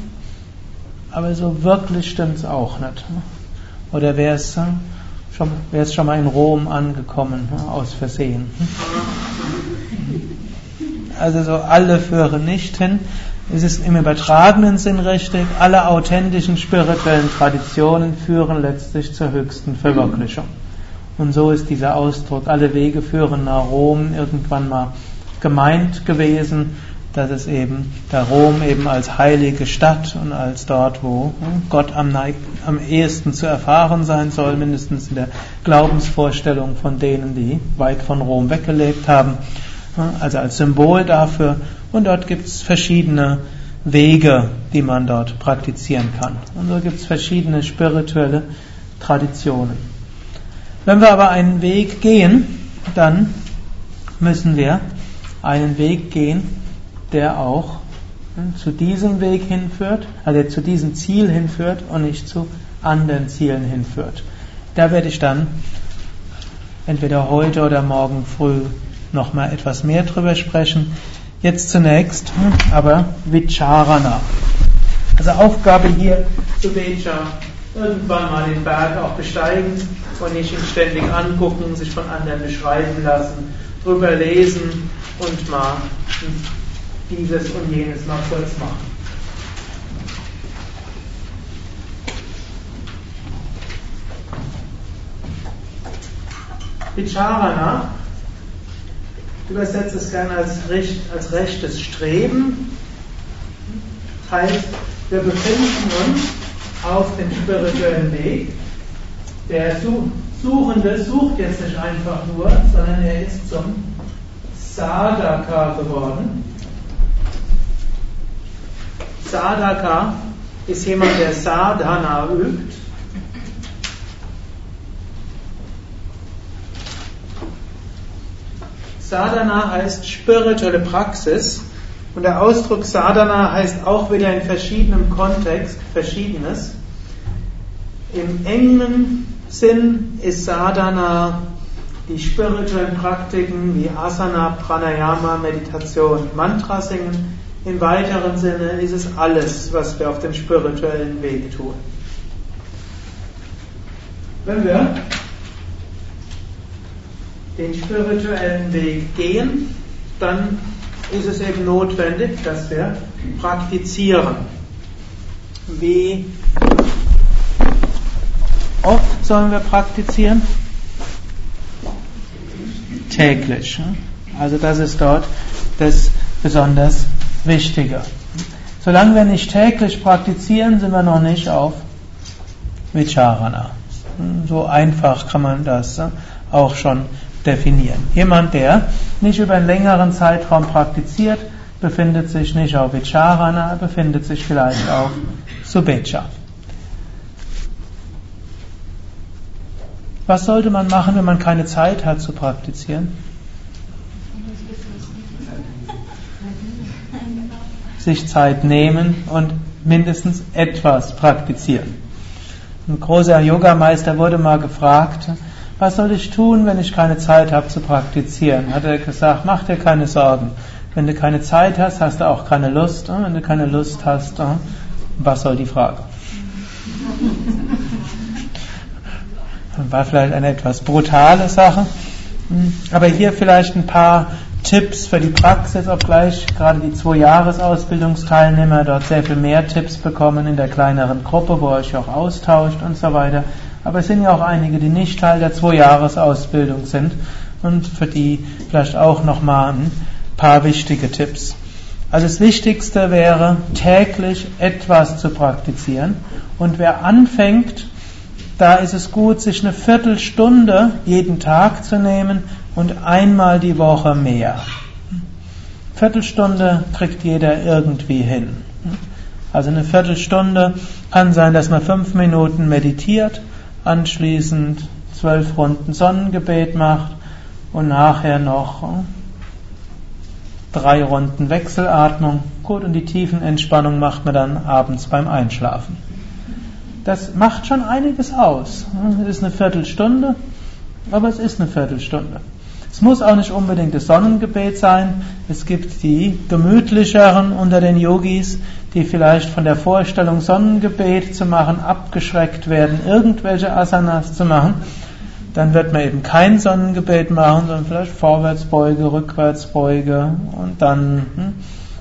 aber so wirklich stimmt es auch nicht. Oder wer ist, schon, wer ist schon mal in Rom angekommen, aus Versehen? Also so alle führen nicht hin. Es ist im übertragenen Sinn richtig, alle authentischen spirituellen Traditionen führen letztlich zur höchsten Verwirklichung. Und so ist dieser Ausdruck, alle Wege führen nach Rom, irgendwann mal gemeint gewesen, dass es eben der Rom eben als heilige Stadt und als dort, wo Gott am, am ehesten zu erfahren sein soll, mindestens in der Glaubensvorstellung von denen, die weit von Rom weggelebt haben, also als Symbol dafür. Und dort gibt es verschiedene Wege, die man dort praktizieren kann. Und so gibt es verschiedene spirituelle Traditionen. Wenn wir aber einen Weg gehen, dann müssen wir einen Weg gehen, der auch zu diesem Weg hinführt, also zu diesem Ziel hinführt und nicht zu anderen Zielen hinführt. Da werde ich dann entweder heute oder morgen früh nochmal etwas mehr drüber sprechen. Jetzt zunächst aber Vicharana. Also Aufgabe hier zu Vecha, irgendwann mal den Berg auch besteigen und nicht ihn ständig angucken, sich von anderen beschreiben lassen, drüber lesen und mal dieses und jenes mal kurz machen. Vicharana übersetze es gerne als, Recht, als rechtes Streben. Das heißt, wir befinden uns auf dem spirituellen Weg. Der Suchende sucht jetzt nicht einfach nur, sondern er ist zum Sadhaka geworden. Sadhaka ist jemand, der Sadhana übt. Sadhana heißt spirituelle Praxis und der Ausdruck Sadhana heißt auch wieder in verschiedenem Kontext Verschiedenes. Im engen Sinn ist Sadhana die spirituellen Praktiken wie Asana, Pranayama, Meditation, Mantra singen. Im weiteren Sinne ist es alles, was wir auf dem spirituellen Weg tun. Wenn wir den spirituellen Weg gehen, dann ist es eben notwendig, dass wir praktizieren. wie oft sollen wir praktizieren? Täglich. Also das ist dort das besonders Wichtige. Solange wir nicht täglich praktizieren, sind wir noch nicht auf Vicharana. So einfach kann man das auch schon definieren. Jemand, der nicht über einen längeren Zeitraum praktiziert, befindet sich nicht auf Vicharana, befindet sich vielleicht auf Subecha. Was sollte man machen, wenn man keine Zeit hat zu praktizieren? Sich Zeit nehmen und mindestens etwas praktizieren. Ein großer Yogameister wurde mal gefragt, was soll ich tun, wenn ich keine Zeit habe zu praktizieren? Hat er gesagt, mach dir keine Sorgen. Wenn du keine Zeit hast, hast du auch keine Lust. Und wenn du keine Lust hast, was soll die Frage? [LAUGHS] War vielleicht eine etwas brutale Sache. Aber hier vielleicht ein paar Tipps für die Praxis, obgleich gerade die zwei Jahresausbildungsteilnehmer dort sehr viel mehr Tipps bekommen in der kleineren Gruppe, wo ihr euch auch austauscht und so weiter. Aber es sind ja auch einige, die nicht Teil der zwei Jahresausbildung sind und für die vielleicht auch nochmal ein paar wichtige Tipps. Also das Wichtigste wäre, täglich etwas zu praktizieren. Und wer anfängt, da ist es gut, sich eine Viertelstunde jeden Tag zu nehmen und einmal die Woche mehr. Viertelstunde kriegt jeder irgendwie hin. Also eine Viertelstunde kann sein, dass man fünf Minuten meditiert, anschließend zwölf Runden Sonnengebet macht und nachher noch drei Runden Wechselatmung. Gut, und die Tiefenentspannung macht man dann abends beim Einschlafen. Das macht schon einiges aus. Es ist eine Viertelstunde, aber es ist eine Viertelstunde. Es muss auch nicht unbedingt das Sonnengebet sein. Es gibt die gemütlicheren unter den Yogis, die vielleicht von der Vorstellung, Sonnengebet zu machen, abgeschreckt werden, irgendwelche Asanas zu machen dann wird man eben kein Sonnengebet machen, sondern vielleicht Vorwärtsbeuge, Rückwärtsbeuge und dann hm,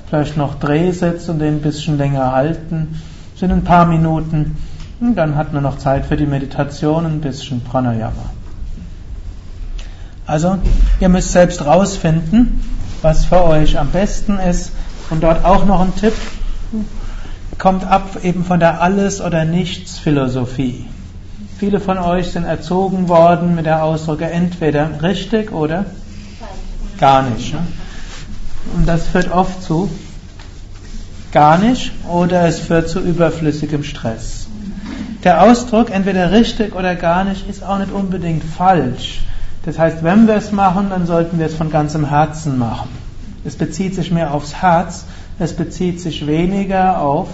vielleicht noch Drehsitz und den ein bisschen länger halten. Das sind ein paar Minuten. Und dann hat man noch Zeit für die Meditation, ein bisschen Pranayama. Also, ihr müsst selbst rausfinden, was für euch am besten ist. Und dort auch noch ein Tipp. Kommt ab eben von der Alles- oder Nichts-Philosophie. Viele von euch sind erzogen worden mit der Ausdrücke entweder richtig oder gar nicht. Ne? Und das führt oft zu gar nicht oder es führt zu überflüssigem Stress. Der Ausdruck entweder richtig oder gar nicht ist auch nicht unbedingt falsch. Das heißt, wenn wir es machen, dann sollten wir es von ganzem Herzen machen. Es bezieht sich mehr aufs Herz, es bezieht sich weniger auf,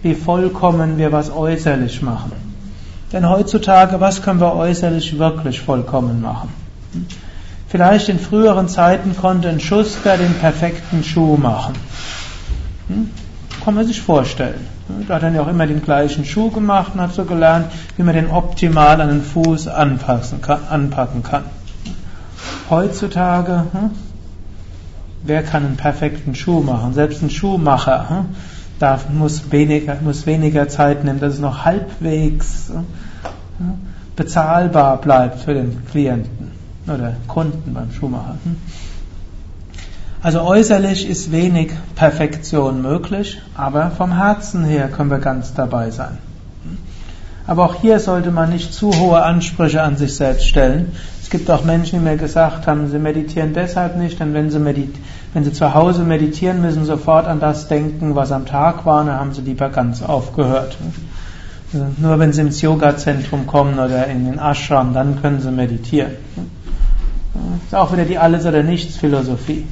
wie vollkommen wir was äußerlich machen. Denn heutzutage, was können wir äußerlich wirklich vollkommen machen? Vielleicht in früheren Zeiten konnte ein Schuster den perfekten Schuh machen. Hm? Kann man sich vorstellen. Da hat er ja auch immer den gleichen Schuh gemacht und hat so gelernt, wie man den optimal an den Fuß anpacken kann. Heutzutage, hm? wer kann einen perfekten Schuh machen? Selbst ein Schuhmacher hm? darf, muss, weniger, muss weniger Zeit nehmen, dass es noch halbwegs äh, bezahlbar bleibt für den Klienten oder Kunden beim Schuhmacher. Also äußerlich ist wenig Perfektion möglich, aber vom Herzen her können wir ganz dabei sein. Aber auch hier sollte man nicht zu hohe Ansprüche an sich selbst stellen. Es gibt auch Menschen, die mir gesagt haben, sie meditieren deshalb nicht, denn wenn sie, wenn sie zu Hause meditieren, müssen sofort an das denken, was am Tag war, dann haben sie lieber ganz aufgehört. Also nur wenn sie ins Yoga-Zentrum kommen oder in den Ashram, dann können sie meditieren. Das ist auch wieder die Alles- oder Nichts-Philosophie.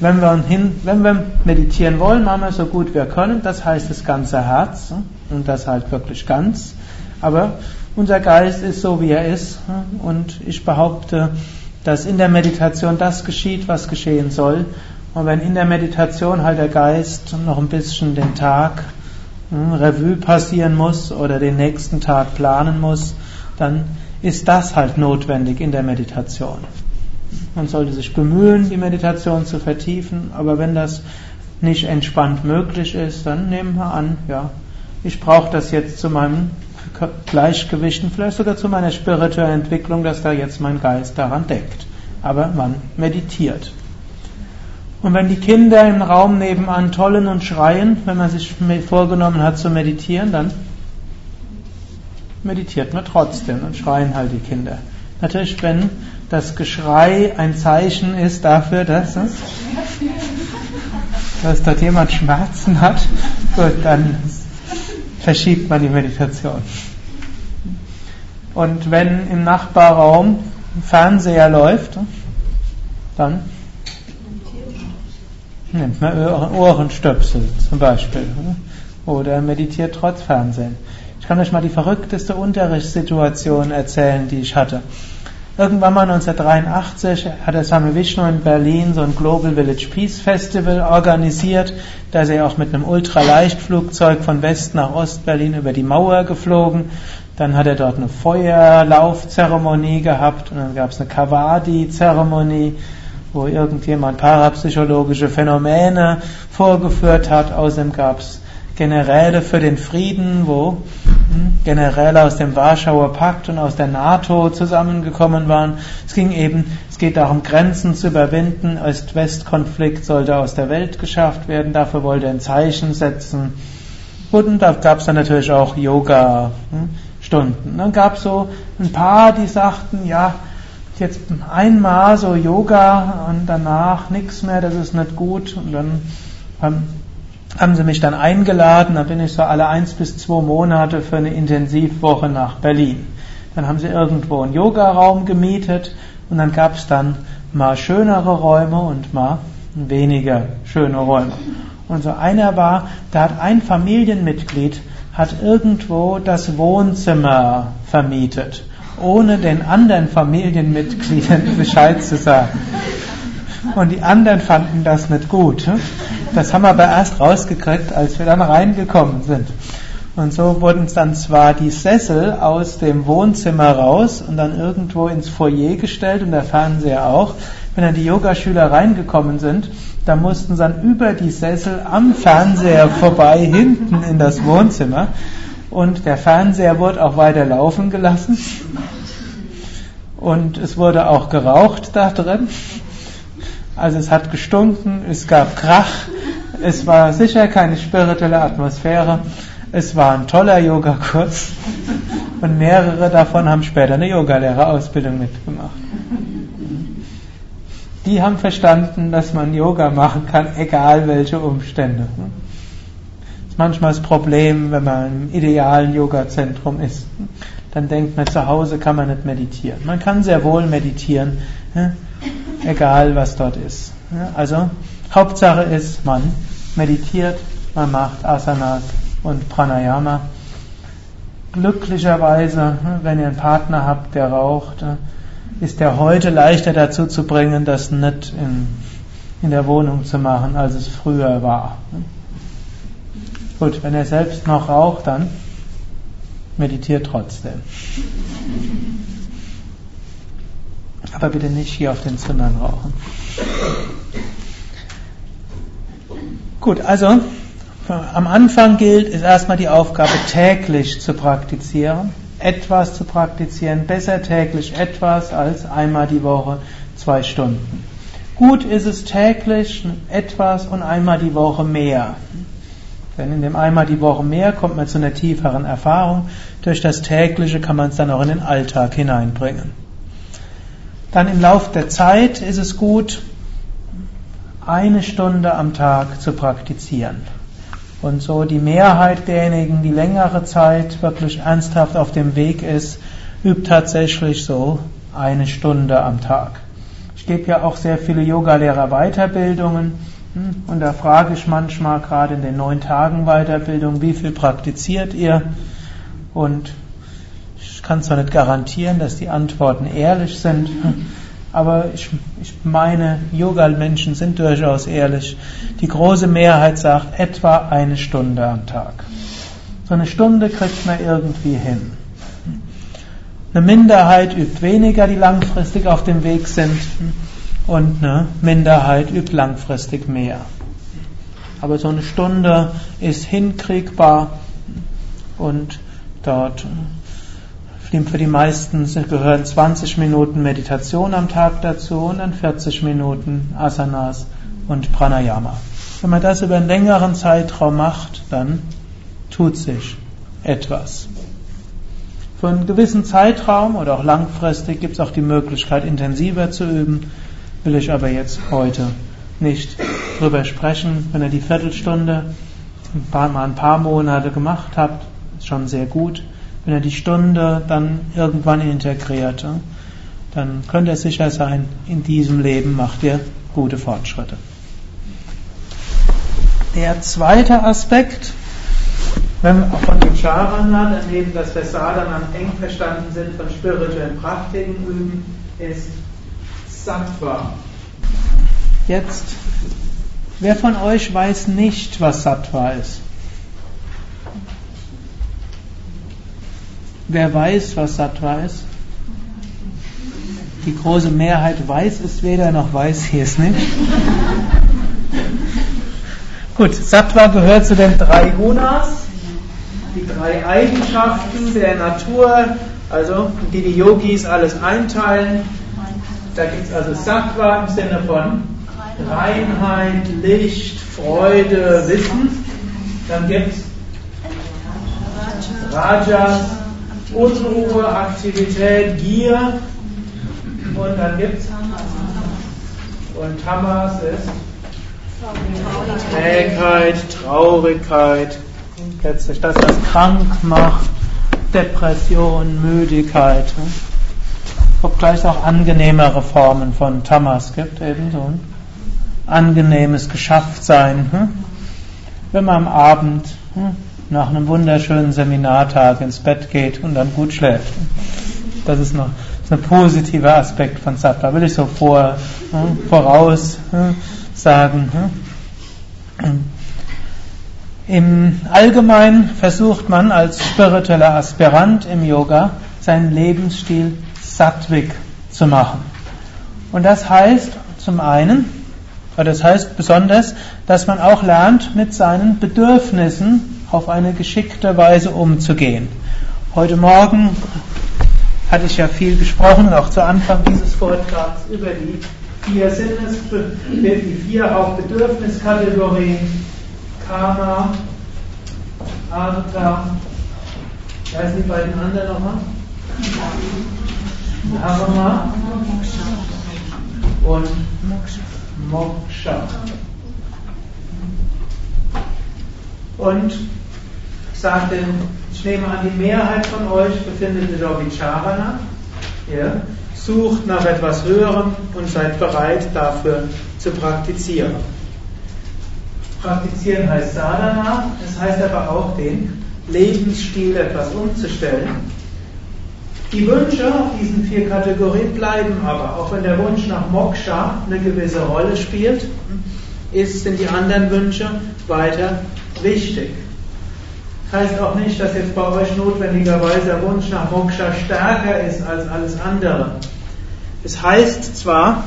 Wenn wir, hin, wenn wir meditieren wollen, machen wir so gut wir können. Das heißt das ganze Herz und das halt wirklich ganz. Aber unser Geist ist so, wie er ist. Und ich behaupte, dass in der Meditation das geschieht, was geschehen soll. Und wenn in der Meditation halt der Geist noch ein bisschen den Tag hm, Revue passieren muss oder den nächsten Tag planen muss, dann ist das halt notwendig in der Meditation. Man sollte sich bemühen, die Meditation zu vertiefen, aber wenn das nicht entspannt möglich ist, dann nehmen wir an, ja, ich brauche das jetzt zu meinem Gleichgewicht und vielleicht sogar zu meiner spirituellen Entwicklung, dass da jetzt mein Geist daran denkt. Aber man meditiert. Und wenn die Kinder im Raum nebenan tollen und schreien, wenn man sich vorgenommen hat zu meditieren, dann meditiert man trotzdem und schreien halt die Kinder. Natürlich, wenn das Geschrei ein Zeichen ist dafür, dass, dass dort jemand Schmerzen hat, gut, dann verschiebt man die Meditation. Und wenn im Nachbarraum Fernseher läuft, dann nimmt man Ohrenstöpsel zum Beispiel oder meditiert trotz Fernsehen. Ich kann euch mal die verrückteste Unterrichtssituation erzählen, die ich hatte. Irgendwann mal 1983 hat der Swami Vishnu in Berlin so ein Global Village Peace Festival organisiert. Da ist er auch mit einem Ultraleichtflugzeug von West nach Ost-Berlin über die Mauer geflogen. Dann hat er dort eine Feuerlaufzeremonie gehabt und dann gab es eine Kavadi-Zeremonie, wo irgendjemand parapsychologische Phänomene vorgeführt hat. Außerdem gab es Generäle für den Frieden, wo hm, Generäle aus dem Warschauer Pakt und aus der NATO zusammengekommen waren. Es ging eben, es geht darum, Grenzen zu überwinden. Ost-West-Konflikt sollte aus der Welt geschafft werden. Dafür wollte er ein Zeichen setzen. Und da gab es dann natürlich auch Yoga-Stunden. Hm, dann gab es so ein paar, die sagten, ja, jetzt einmal so Yoga und danach nichts mehr, das ist nicht gut. Und dann sie mich dann eingeladen, da bin ich so alle eins bis zwei Monate für eine Intensivwoche nach Berlin. Dann haben sie irgendwo einen Yogaraum gemietet und dann gab es dann mal schönere Räume und mal weniger schöne Räume. Und so einer war, da hat ein Familienmitglied hat irgendwo das Wohnzimmer vermietet, ohne den anderen Familienmitgliedern [LAUGHS] Bescheid zu sagen. Und die anderen fanden das nicht gut. Das haben wir aber erst rausgekriegt, als wir dann reingekommen sind. Und so wurden dann zwar die Sessel aus dem Wohnzimmer raus und dann irgendwo ins Foyer gestellt und der Fernseher auch. Wenn dann die Yogaschüler reingekommen sind, da mussten sie dann über die Sessel am Fernseher vorbei hinten in das Wohnzimmer. Und der Fernseher wurde auch weiter laufen gelassen. Und es wurde auch geraucht da drin. Also es hat gestunken, es gab Krach, es war sicher keine spirituelle Atmosphäre, es war ein toller Yogakurs und mehrere davon haben später eine Yogalehrerausbildung mitgemacht. Die haben verstanden, dass man Yoga machen kann, egal welche Umstände. Das ist manchmal das Problem, wenn man im idealen Yoga-Zentrum ist. Dann denkt man, zu Hause kann man nicht meditieren. Man kann sehr wohl meditieren, egal was dort ist. Also Hauptsache ist, man meditiert, man macht Asanas und Pranayama. Glücklicherweise, wenn ihr einen Partner habt, der raucht, ist der heute leichter dazu zu bringen, das nicht in, in der Wohnung zu machen, als es früher war. Gut, wenn er selbst noch raucht, dann meditiert trotzdem. Aber bitte nicht hier auf den Zimmern rauchen. Gut, also am Anfang gilt, ist erstmal die Aufgabe, täglich zu praktizieren, etwas zu praktizieren, besser täglich etwas als einmal die Woche zwei Stunden. Gut ist es täglich etwas und einmal die Woche mehr. Denn in dem einmal die Woche mehr kommt man zu einer tieferen Erfahrung. Durch das tägliche kann man es dann auch in den Alltag hineinbringen. Dann im Lauf der Zeit ist es gut, eine Stunde am Tag zu praktizieren. Und so die Mehrheit derjenigen, die längere Zeit wirklich ernsthaft auf dem Weg ist, übt tatsächlich so eine Stunde am Tag. Ich gebe ja auch sehr viele Yogalehrer Weiterbildungen hm, und da frage ich manchmal gerade in den neun Tagen Weiterbildung, wie viel praktiziert ihr? Und kann zwar nicht garantieren, dass die Antworten ehrlich sind, aber ich, ich meine, Yoga-Menschen sind durchaus ehrlich. Die große Mehrheit sagt etwa eine Stunde am Tag. So eine Stunde kriegt man irgendwie hin. Eine Minderheit übt weniger, die langfristig auf dem Weg sind, und eine Minderheit übt langfristig mehr. Aber so eine Stunde ist hinkriegbar und dort für die meisten gehören 20 Minuten Meditation am Tag dazu und dann 40 Minuten Asanas und Pranayama. Wenn man das über einen längeren Zeitraum macht, dann tut sich etwas. Für einen gewissen Zeitraum oder auch langfristig gibt es auch die Möglichkeit, intensiver zu üben. Will ich aber jetzt heute nicht drüber sprechen. Wenn ihr die Viertelstunde mal ein paar Monate gemacht habt, ist schon sehr gut. Wenn ihr die Stunde dann irgendwann integriert, dann könnt ihr sicher sein, in diesem Leben macht ihr gute Fortschritte. Der zweite Aspekt, wenn wir von Vicharana daneben, dass wir Sadhana eng verstanden sind von spirituellen Praktiken üben, ist Sattva. Jetzt, wer von euch weiß nicht, was Sattva ist? Wer weiß, was Sattva ist? Die große Mehrheit weiß es weder noch weiß sie es nicht. Gut, Sattva gehört zu den drei Gunas, die drei Eigenschaften der Natur, also die die Yogis alles einteilen. Da gibt es also Sattva im Sinne von Reinheit, Licht, Freude, Wissen. Dann gibt es Rajas, Unruhe, Aktivität, Gier. Und dann gibt es und Tamas ist Trägheit, Traurigkeit, letztlich das, was krank macht, Depression, Müdigkeit. Obgleich es auch angenehmere Formen von Tamas gibt, eben so ein angenehmes Geschafftsein. Hm? Wenn man am Abend hm, nach einem wunderschönen Seminartag ins Bett geht und dann gut schläft. Das ist noch ein positiver Aspekt von Sattva. Will ich so vor, hm, voraus sagen. Im Allgemeinen versucht man als spiritueller Aspirant im Yoga seinen Lebensstil sattwig zu machen. Und das heißt zum einen, oder das heißt besonders, dass man auch lernt, mit seinen Bedürfnissen auf eine geschickte Weise umzugehen. Heute Morgen hatte ich ja viel gesprochen, auch zu Anfang dieses Vortrags, über die vier Sinnes, die vier Hauptbedürfniskategorien, Karma, Artha, wer ist die beiden anderen nochmal? Dharma und Moksha. Und sagte, ich nehme an, die Mehrheit von euch befindet sich auf Vicharana. Ja? Sucht nach etwas Höherem und seid bereit dafür zu praktizieren. Praktizieren heißt Sadhana, das heißt aber auch den Lebensstil etwas umzustellen. Die Wünsche auf diesen vier Kategorien bleiben aber, auch wenn der Wunsch nach Moksha eine gewisse Rolle spielt, ist, sind die anderen Wünsche weiter wichtig. Heißt auch nicht, dass jetzt bei euch notwendigerweise der Wunsch nach Moksha stärker ist als alles andere. Es heißt zwar,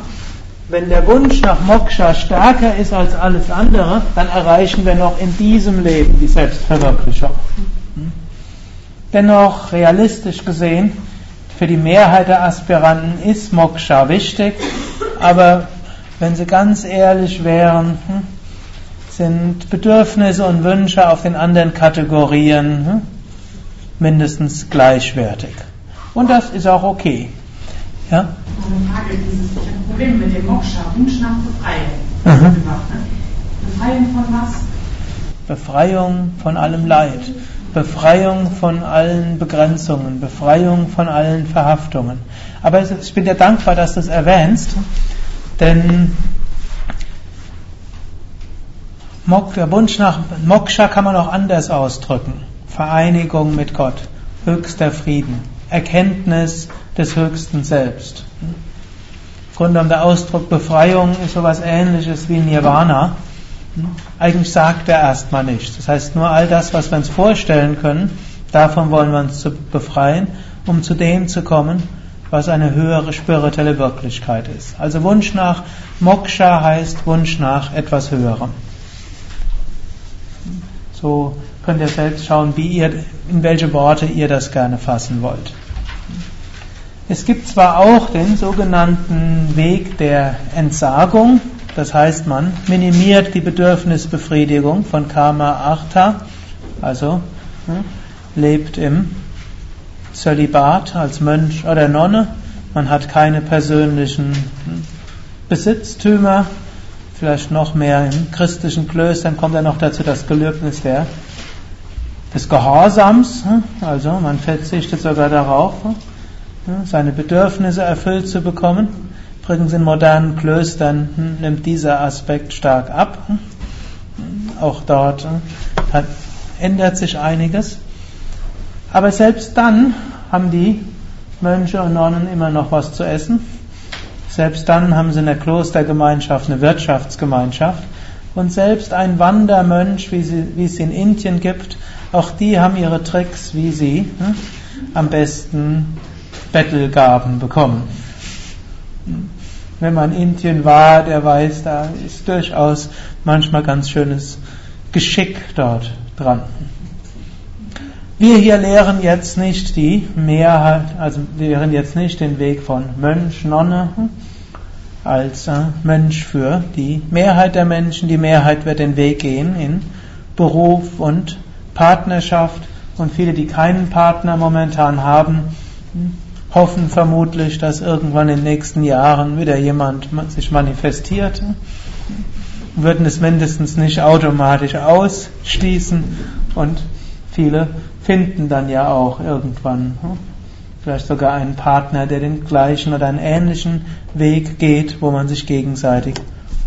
wenn der Wunsch nach Moksha stärker ist als alles andere, dann erreichen wir noch in diesem Leben die Selbstverwirklichung. Dennoch, realistisch gesehen, für die Mehrheit der Aspiranten ist Moksha wichtig, aber wenn sie ganz ehrlich wären, hm, sind Bedürfnisse und Wünsche auf den anderen Kategorien hm, mindestens gleichwertig. Und das ist auch okay. Ja? Eine Frage, dieses Problem mit dem Moksha, Wunsch nach Befreiung. Mhm. Befreiung von was? Befreiung von allem Leid, Befreiung von allen Begrenzungen, Befreiung von allen Verhaftungen. Aber ich bin dir dankbar, dass du es erwähnst, denn der Wunsch nach Moksha kann man auch anders ausdrücken. Vereinigung mit Gott, höchster Frieden, Erkenntnis des höchsten Selbst. Im Grunde genommen der Ausdruck Befreiung ist sowas ähnliches wie Nirvana. Eigentlich sagt er erstmal nichts. Das heißt, nur all das, was wir uns vorstellen können, davon wollen wir uns befreien, um zu dem zu kommen, was eine höhere spirituelle Wirklichkeit ist. Also Wunsch nach Moksha heißt Wunsch nach etwas Höherem. So könnt ihr selbst schauen, wie ihr, in welche Worte ihr das gerne fassen wollt. Es gibt zwar auch den sogenannten Weg der Entsagung, das heißt, man minimiert die Bedürfnisbefriedigung von Karma Artha, also hm, lebt im Zölibat als Mönch oder Nonne, man hat keine persönlichen hm, Besitztümer, vielleicht noch mehr in christlichen Klöstern kommt dann noch dazu das Gelöbnis der, des Gehorsams, hm, also man verzichtet sogar darauf, seine Bedürfnisse erfüllt zu bekommen. Übrigens in modernen Klöstern hm, nimmt dieser Aspekt stark ab. Auch dort hat, ändert sich einiges. Aber selbst dann haben die Mönche und Nonnen immer noch was zu essen. Selbst dann haben sie in der Klostergemeinschaft eine Wirtschaftsgemeinschaft. Und selbst ein Wandermönch, wie, sie, wie es in Indien gibt, auch die haben ihre Tricks, wie sie hm, am besten Bettelgaben bekommen. Wenn man in Indien war, der weiß, da ist durchaus manchmal ganz schönes Geschick dort dran. Wir hier lehren jetzt nicht die Mehrheit, also wir lehren jetzt nicht den Weg von Mönch, Nonne als äh, Mönch für die Mehrheit der Menschen. Die Mehrheit wird den Weg gehen in Beruf und Partnerschaft. Und viele, die keinen Partner momentan haben, hoffen vermutlich, dass irgendwann in den nächsten Jahren wieder jemand sich manifestiert, würden es mindestens nicht automatisch ausschließen. Und viele finden dann ja auch irgendwann hm, vielleicht sogar einen Partner, der den gleichen oder einen ähnlichen Weg geht, wo man sich gegenseitig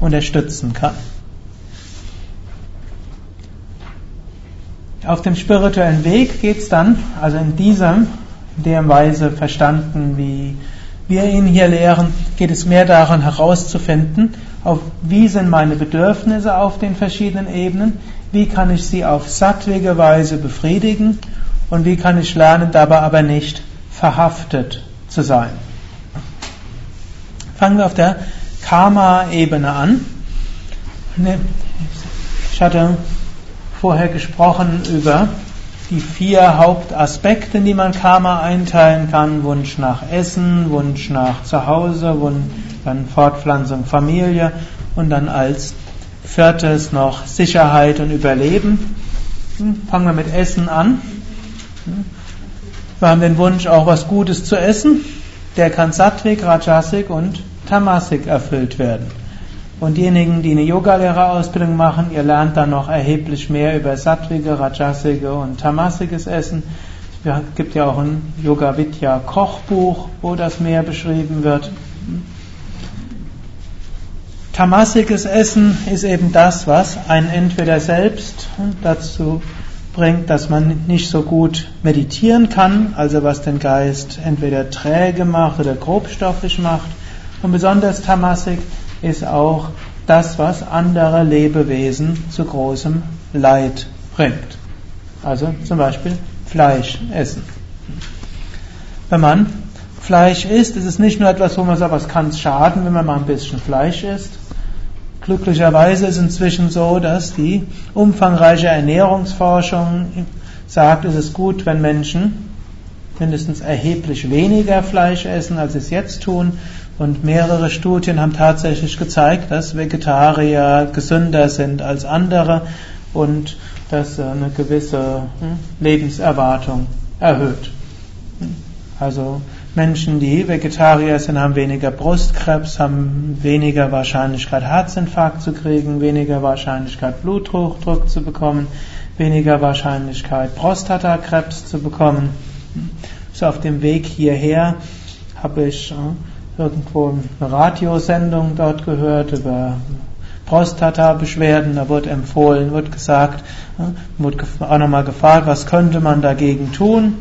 unterstützen kann. Auf dem spirituellen Weg geht es dann, also in diesem der Weise verstanden, wie wir ihn hier lehren, geht es mehr daran herauszufinden, auf wie sind meine Bedürfnisse auf den verschiedenen Ebenen, wie kann ich sie auf sattwige Weise befriedigen und wie kann ich lernen, dabei aber nicht verhaftet zu sein. Fangen wir auf der Karma-Ebene an. Ne, ich hatte vorher gesprochen über die vier Hauptaspekte, die man Karma einteilen kann. Wunsch nach Essen, Wunsch nach Zuhause, dann Fortpflanzung, Familie und dann als viertes noch Sicherheit und Überleben. Hm, fangen wir mit Essen an. Hm, wir haben den Wunsch, auch was Gutes zu essen. Der kann Sattvik, Rajasik und Tamasik erfüllt werden. Und diejenigen, die eine Yogalehrerausbildung machen, ihr lernt dann noch erheblich mehr über sattvige, rajasige und tamasiges Essen. Es gibt ja auch ein Yoga Vidya Kochbuch, wo das mehr beschrieben wird. Tamasiges Essen ist eben das, was einen entweder selbst dazu bringt, dass man nicht so gut meditieren kann, also was den Geist entweder träge macht oder grobstoffig macht. Und besonders Tamasik ist auch das, was andere Lebewesen zu großem Leid bringt. Also zum Beispiel Fleisch essen. Wenn man Fleisch isst, ist es nicht nur etwas, wo man sagt, was kann es schaden, wenn man mal ein bisschen Fleisch isst. Glücklicherweise ist es inzwischen so, dass die umfangreiche Ernährungsforschung sagt, es ist gut, wenn Menschen mindestens erheblich weniger Fleisch essen, als sie es jetzt tun, und mehrere Studien haben tatsächlich gezeigt, dass Vegetarier gesünder sind als andere und dass eine gewisse hm, Lebenserwartung erhöht. Also Menschen, die Vegetarier sind, haben weniger Brustkrebs, haben weniger Wahrscheinlichkeit Herzinfarkt zu kriegen, weniger Wahrscheinlichkeit Bluthochdruck zu bekommen, weniger Wahrscheinlichkeit Prostatakrebs zu bekommen. So auf dem Weg hierher habe ich hm, irgendwo eine Radiosendung dort gehört über Prostata-Beschwerden, da wurde empfohlen, wurde gesagt, wurde auch nochmal gefragt, was könnte man dagegen tun?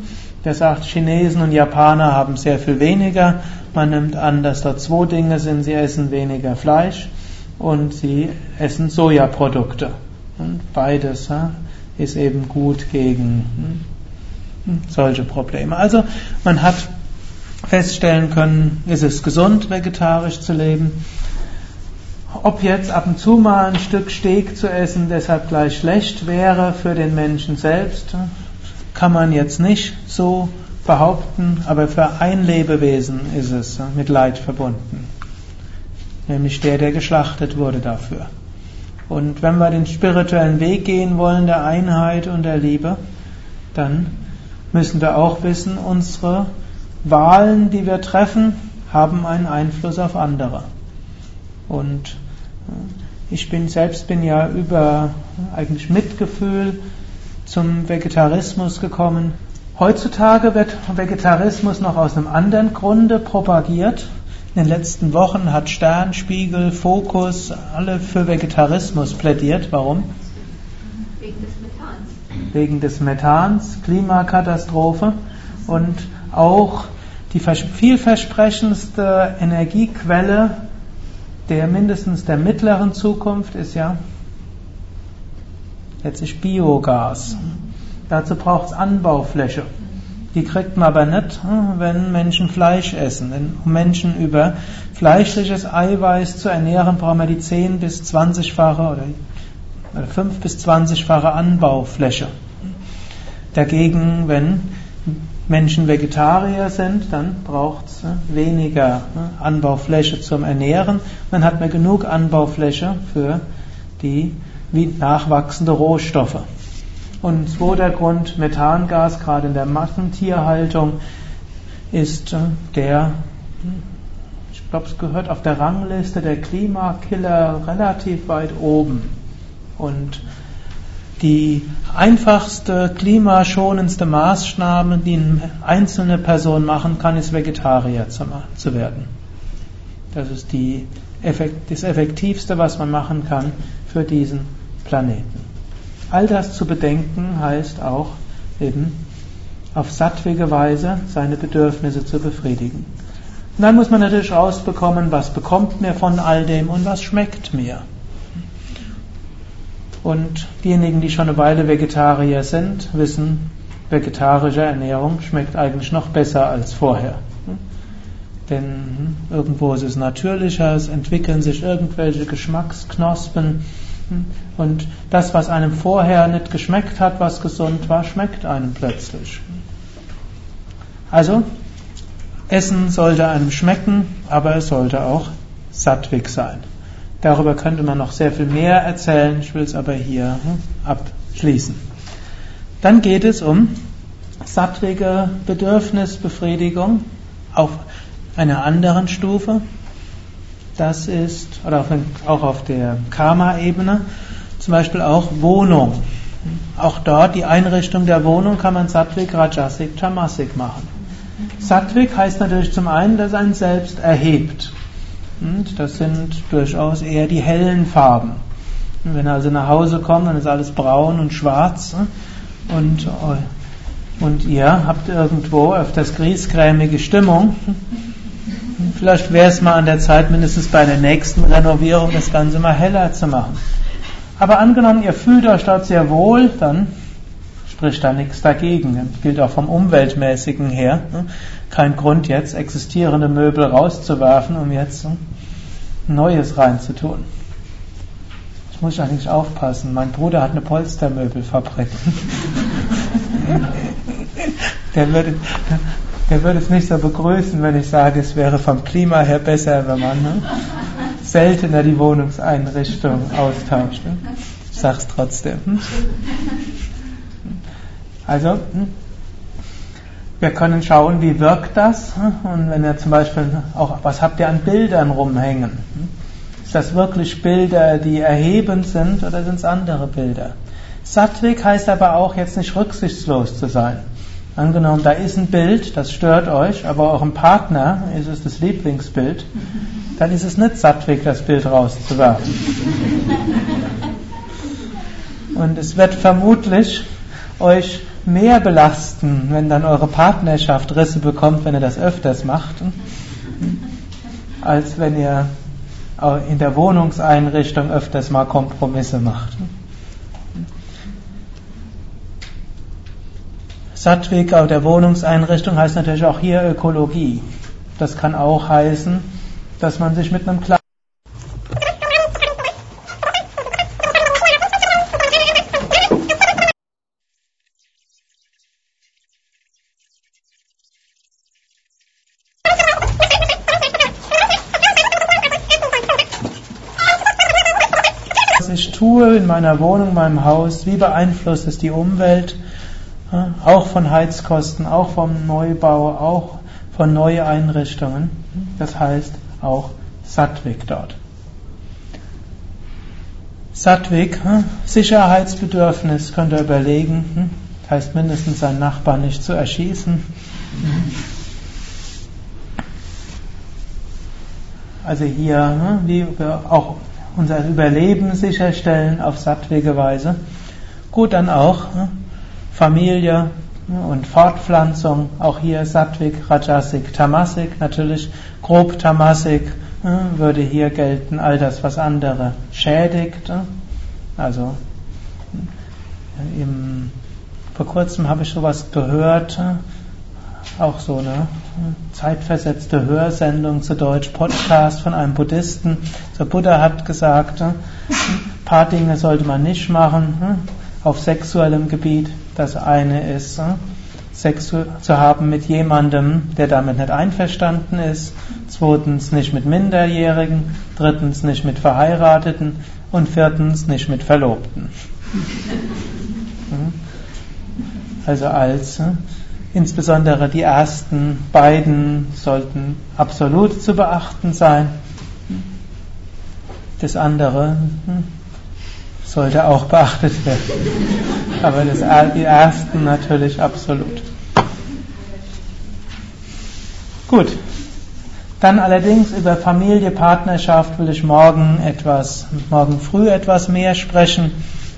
Der sagt, Chinesen und Japaner haben sehr viel weniger. Man nimmt an, dass dort zwei Dinge sind. Sie essen weniger Fleisch und sie essen Sojaprodukte. Und beides ist eben gut gegen hm, solche Probleme. Also man hat feststellen können, ist es gesund, vegetarisch zu leben. ob jetzt ab und zu mal ein Stück Steak zu essen deshalb gleich schlecht wäre für den Menschen selbst, kann man jetzt nicht so behaupten, aber für ein Lebewesen ist es mit Leid verbunden. Nämlich der, der geschlachtet wurde dafür. Und wenn wir den spirituellen Weg gehen wollen, der Einheit und der Liebe, dann müssen wir auch wissen, unsere Wahlen, die wir treffen, haben einen Einfluss auf andere. Und äh, ich bin selbst bin ja über eigentlich Mitgefühl zum Vegetarismus gekommen. Heutzutage wird Vegetarismus noch aus einem anderen Grunde propagiert. In den letzten Wochen hat Stern, Spiegel, Fokus alle für Vegetarismus plädiert. Warum? Wegen des Methans. Wegen des Methans, Klimakatastrophe und auch die vielversprechendste Energiequelle der mindestens der mittleren Zukunft ist ja letztlich Biogas. Dazu braucht es Anbaufläche. Die kriegt man aber nicht, hm, wenn Menschen Fleisch essen. Denn um Menschen über fleischliches Eiweiß zu ernähren, brauchen wir die 10 bis 20-fache oder 5 bis 20-fache Anbaufläche. Dagegen, wenn Menschen Vegetarier sind, dann braucht es ne, weniger ne, Anbaufläche zum Ernähren. Dann hat man genug Anbaufläche für die wie nachwachsende Rohstoffe. Und wo der Grund Methangas, gerade in der Massentierhaltung, ist äh, der, ich glaube, es gehört auf der Rangliste der Klimakiller relativ weit oben. Und die einfachste, klimaschonendste Maßnahme, die eine einzelne Person machen kann, ist Vegetarier zu werden. Das ist die, das Effektivste, was man machen kann für diesen Planeten. All das zu bedenken heißt auch eben auf sattwige Weise seine Bedürfnisse zu befriedigen. Und dann muss man natürlich rausbekommen, was bekommt mir von all dem und was schmeckt mir. Und diejenigen, die schon eine Weile Vegetarier sind, wissen, vegetarische Ernährung schmeckt eigentlich noch besser als vorher. Denn irgendwo ist es natürlicher, es entwickeln sich irgendwelche Geschmacksknospen und das, was einem vorher nicht geschmeckt hat, was gesund war, schmeckt einem plötzlich. Also, Essen sollte einem schmecken, aber es sollte auch sattwig sein. Darüber könnte man noch sehr viel mehr erzählen, ich will es aber hier hm, abschließen. Dann geht es um sattwige Bedürfnisbefriedigung auf einer anderen Stufe. Das ist, oder auch auf der Karma-Ebene, zum Beispiel auch Wohnung. Auch dort die Einrichtung der Wohnung kann man Sattwik, Rajasik, Tamasik machen. Sattwik heißt natürlich zum einen, dass ein selbst erhebt. Und das sind durchaus eher die hellen Farben. Und wenn er also nach Hause kommt, dann ist alles braun und schwarz. Und, und ihr habt irgendwo öfters griesgrämige Stimmung. Vielleicht wäre es mal an der Zeit, mindestens bei der nächsten Renovierung das Ganze mal heller zu machen. Aber angenommen, ihr fühlt euch dort sehr wohl, dann spricht da nichts dagegen. Das gilt auch vom Umweltmäßigen her. Kein Grund jetzt, existierende Möbel rauszuwerfen, um jetzt Neues reinzutun. Ich muss eigentlich aufpassen. Mein Bruder hat eine Polstermöbelfabrik. [LAUGHS] der, würde, der würde es nicht so begrüßen, wenn ich sage, es wäre vom Klima her besser, wenn man ne, seltener die Wohnungseinrichtung austauscht. Ne? Ich sag's trotzdem. Hm? Also, hm? wir können schauen, wie wirkt das. Hm? Und wenn ihr zum Beispiel auch, was habt ihr an Bildern rumhängen? Hm? Ist das wirklich Bilder, die erhebend sind oder sind es andere Bilder? Sattwik heißt aber auch jetzt nicht rücksichtslos zu sein. Angenommen, da ist ein Bild, das stört euch, aber eurem Partner ist es das Lieblingsbild, dann ist es nicht Sattwik, das Bild rauszuwerfen. Und es wird vermutlich euch mehr belasten, wenn dann eure Partnerschaft Risse bekommt, wenn ihr das öfters macht, als wenn ihr in der Wohnungseinrichtung öfters mal Kompromisse macht. Sattvik der Wohnungseinrichtung heißt natürlich auch hier Ökologie. Das kann auch heißen, dass man sich mit einem kleinen was ich tue in meiner Wohnung, meinem Haus, wie beeinflusst es die Umwelt, auch von Heizkosten, auch vom Neubau, auch von Neueinrichtungen. Das heißt auch Sattvik dort. Sattvik, Sicherheitsbedürfnis, könnt ihr überlegen, heißt mindestens seinen Nachbarn nicht zu erschießen. Also hier, wie wir auch unser Überleben sicherstellen auf sattwige Weise. Gut, dann auch Familie und Fortpflanzung, auch hier Sattvik, Rajasik, Tamasik, natürlich grob Tamasik würde hier gelten, all das, was andere schädigt. Also im, vor kurzem habe ich sowas gehört, auch so eine zeitversetzte Hörsendung zu Deutsch, Podcast von einem Buddhisten. Der Buddha hat gesagt, ein paar Dinge sollte man nicht machen auf sexuellem Gebiet. Das eine ist, Sex zu haben mit jemandem, der damit nicht einverstanden ist. Zweitens nicht mit Minderjährigen. Drittens nicht mit Verheirateten. Und viertens nicht mit Verlobten. Also als Insbesondere die ersten beiden sollten absolut zu beachten sein. Das andere hm, sollte auch beachtet werden. Aber das, die ersten natürlich absolut. Gut. Dann allerdings über Familie, Partnerschaft will ich morgen etwas, morgen früh etwas mehr sprechen.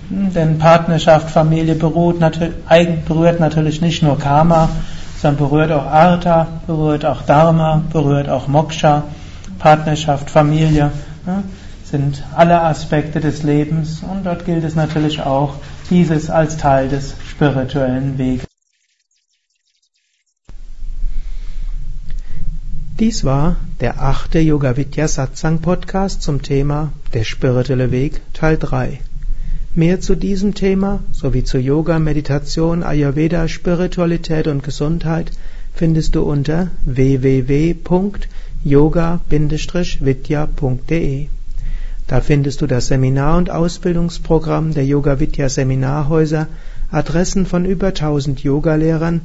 Denn Partnerschaft, Familie beruht, berührt natürlich nicht nur Karma, sondern berührt auch Artha, berührt auch Dharma, berührt auch Moksha. Partnerschaft, Familie ja, sind alle Aspekte des Lebens und dort gilt es natürlich auch, dieses als Teil des spirituellen Weges. Dies war der achte Yoga Vidya Satsang Podcast zum Thema Der spirituelle Weg Teil 3. Mehr zu diesem Thema sowie zu Yoga, Meditation, Ayurveda, Spiritualität und Gesundheit findest du unter www.yoga-vidya.de. Da findest du das Seminar- und Ausbildungsprogramm der Yoga Vidya Seminarhäuser, Adressen von über 1000 Yogalehrern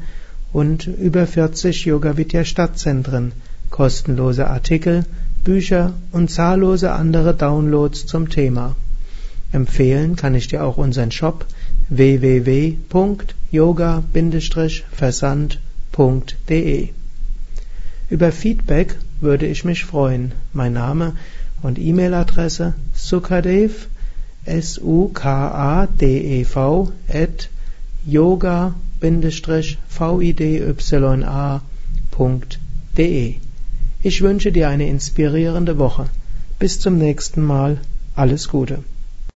und über 40 Yoga Vidya Stadtzentren, kostenlose Artikel, Bücher und zahllose andere Downloads zum Thema. Empfehlen kann ich dir auch unseren Shop www.yoga-versand.de. Über Feedback würde ich mich freuen. Mein Name und E-Mail-Adresse sukadev s u k a d e v at yoga-vidya.de. Ich wünsche dir eine inspirierende Woche. Bis zum nächsten Mal. Alles Gute.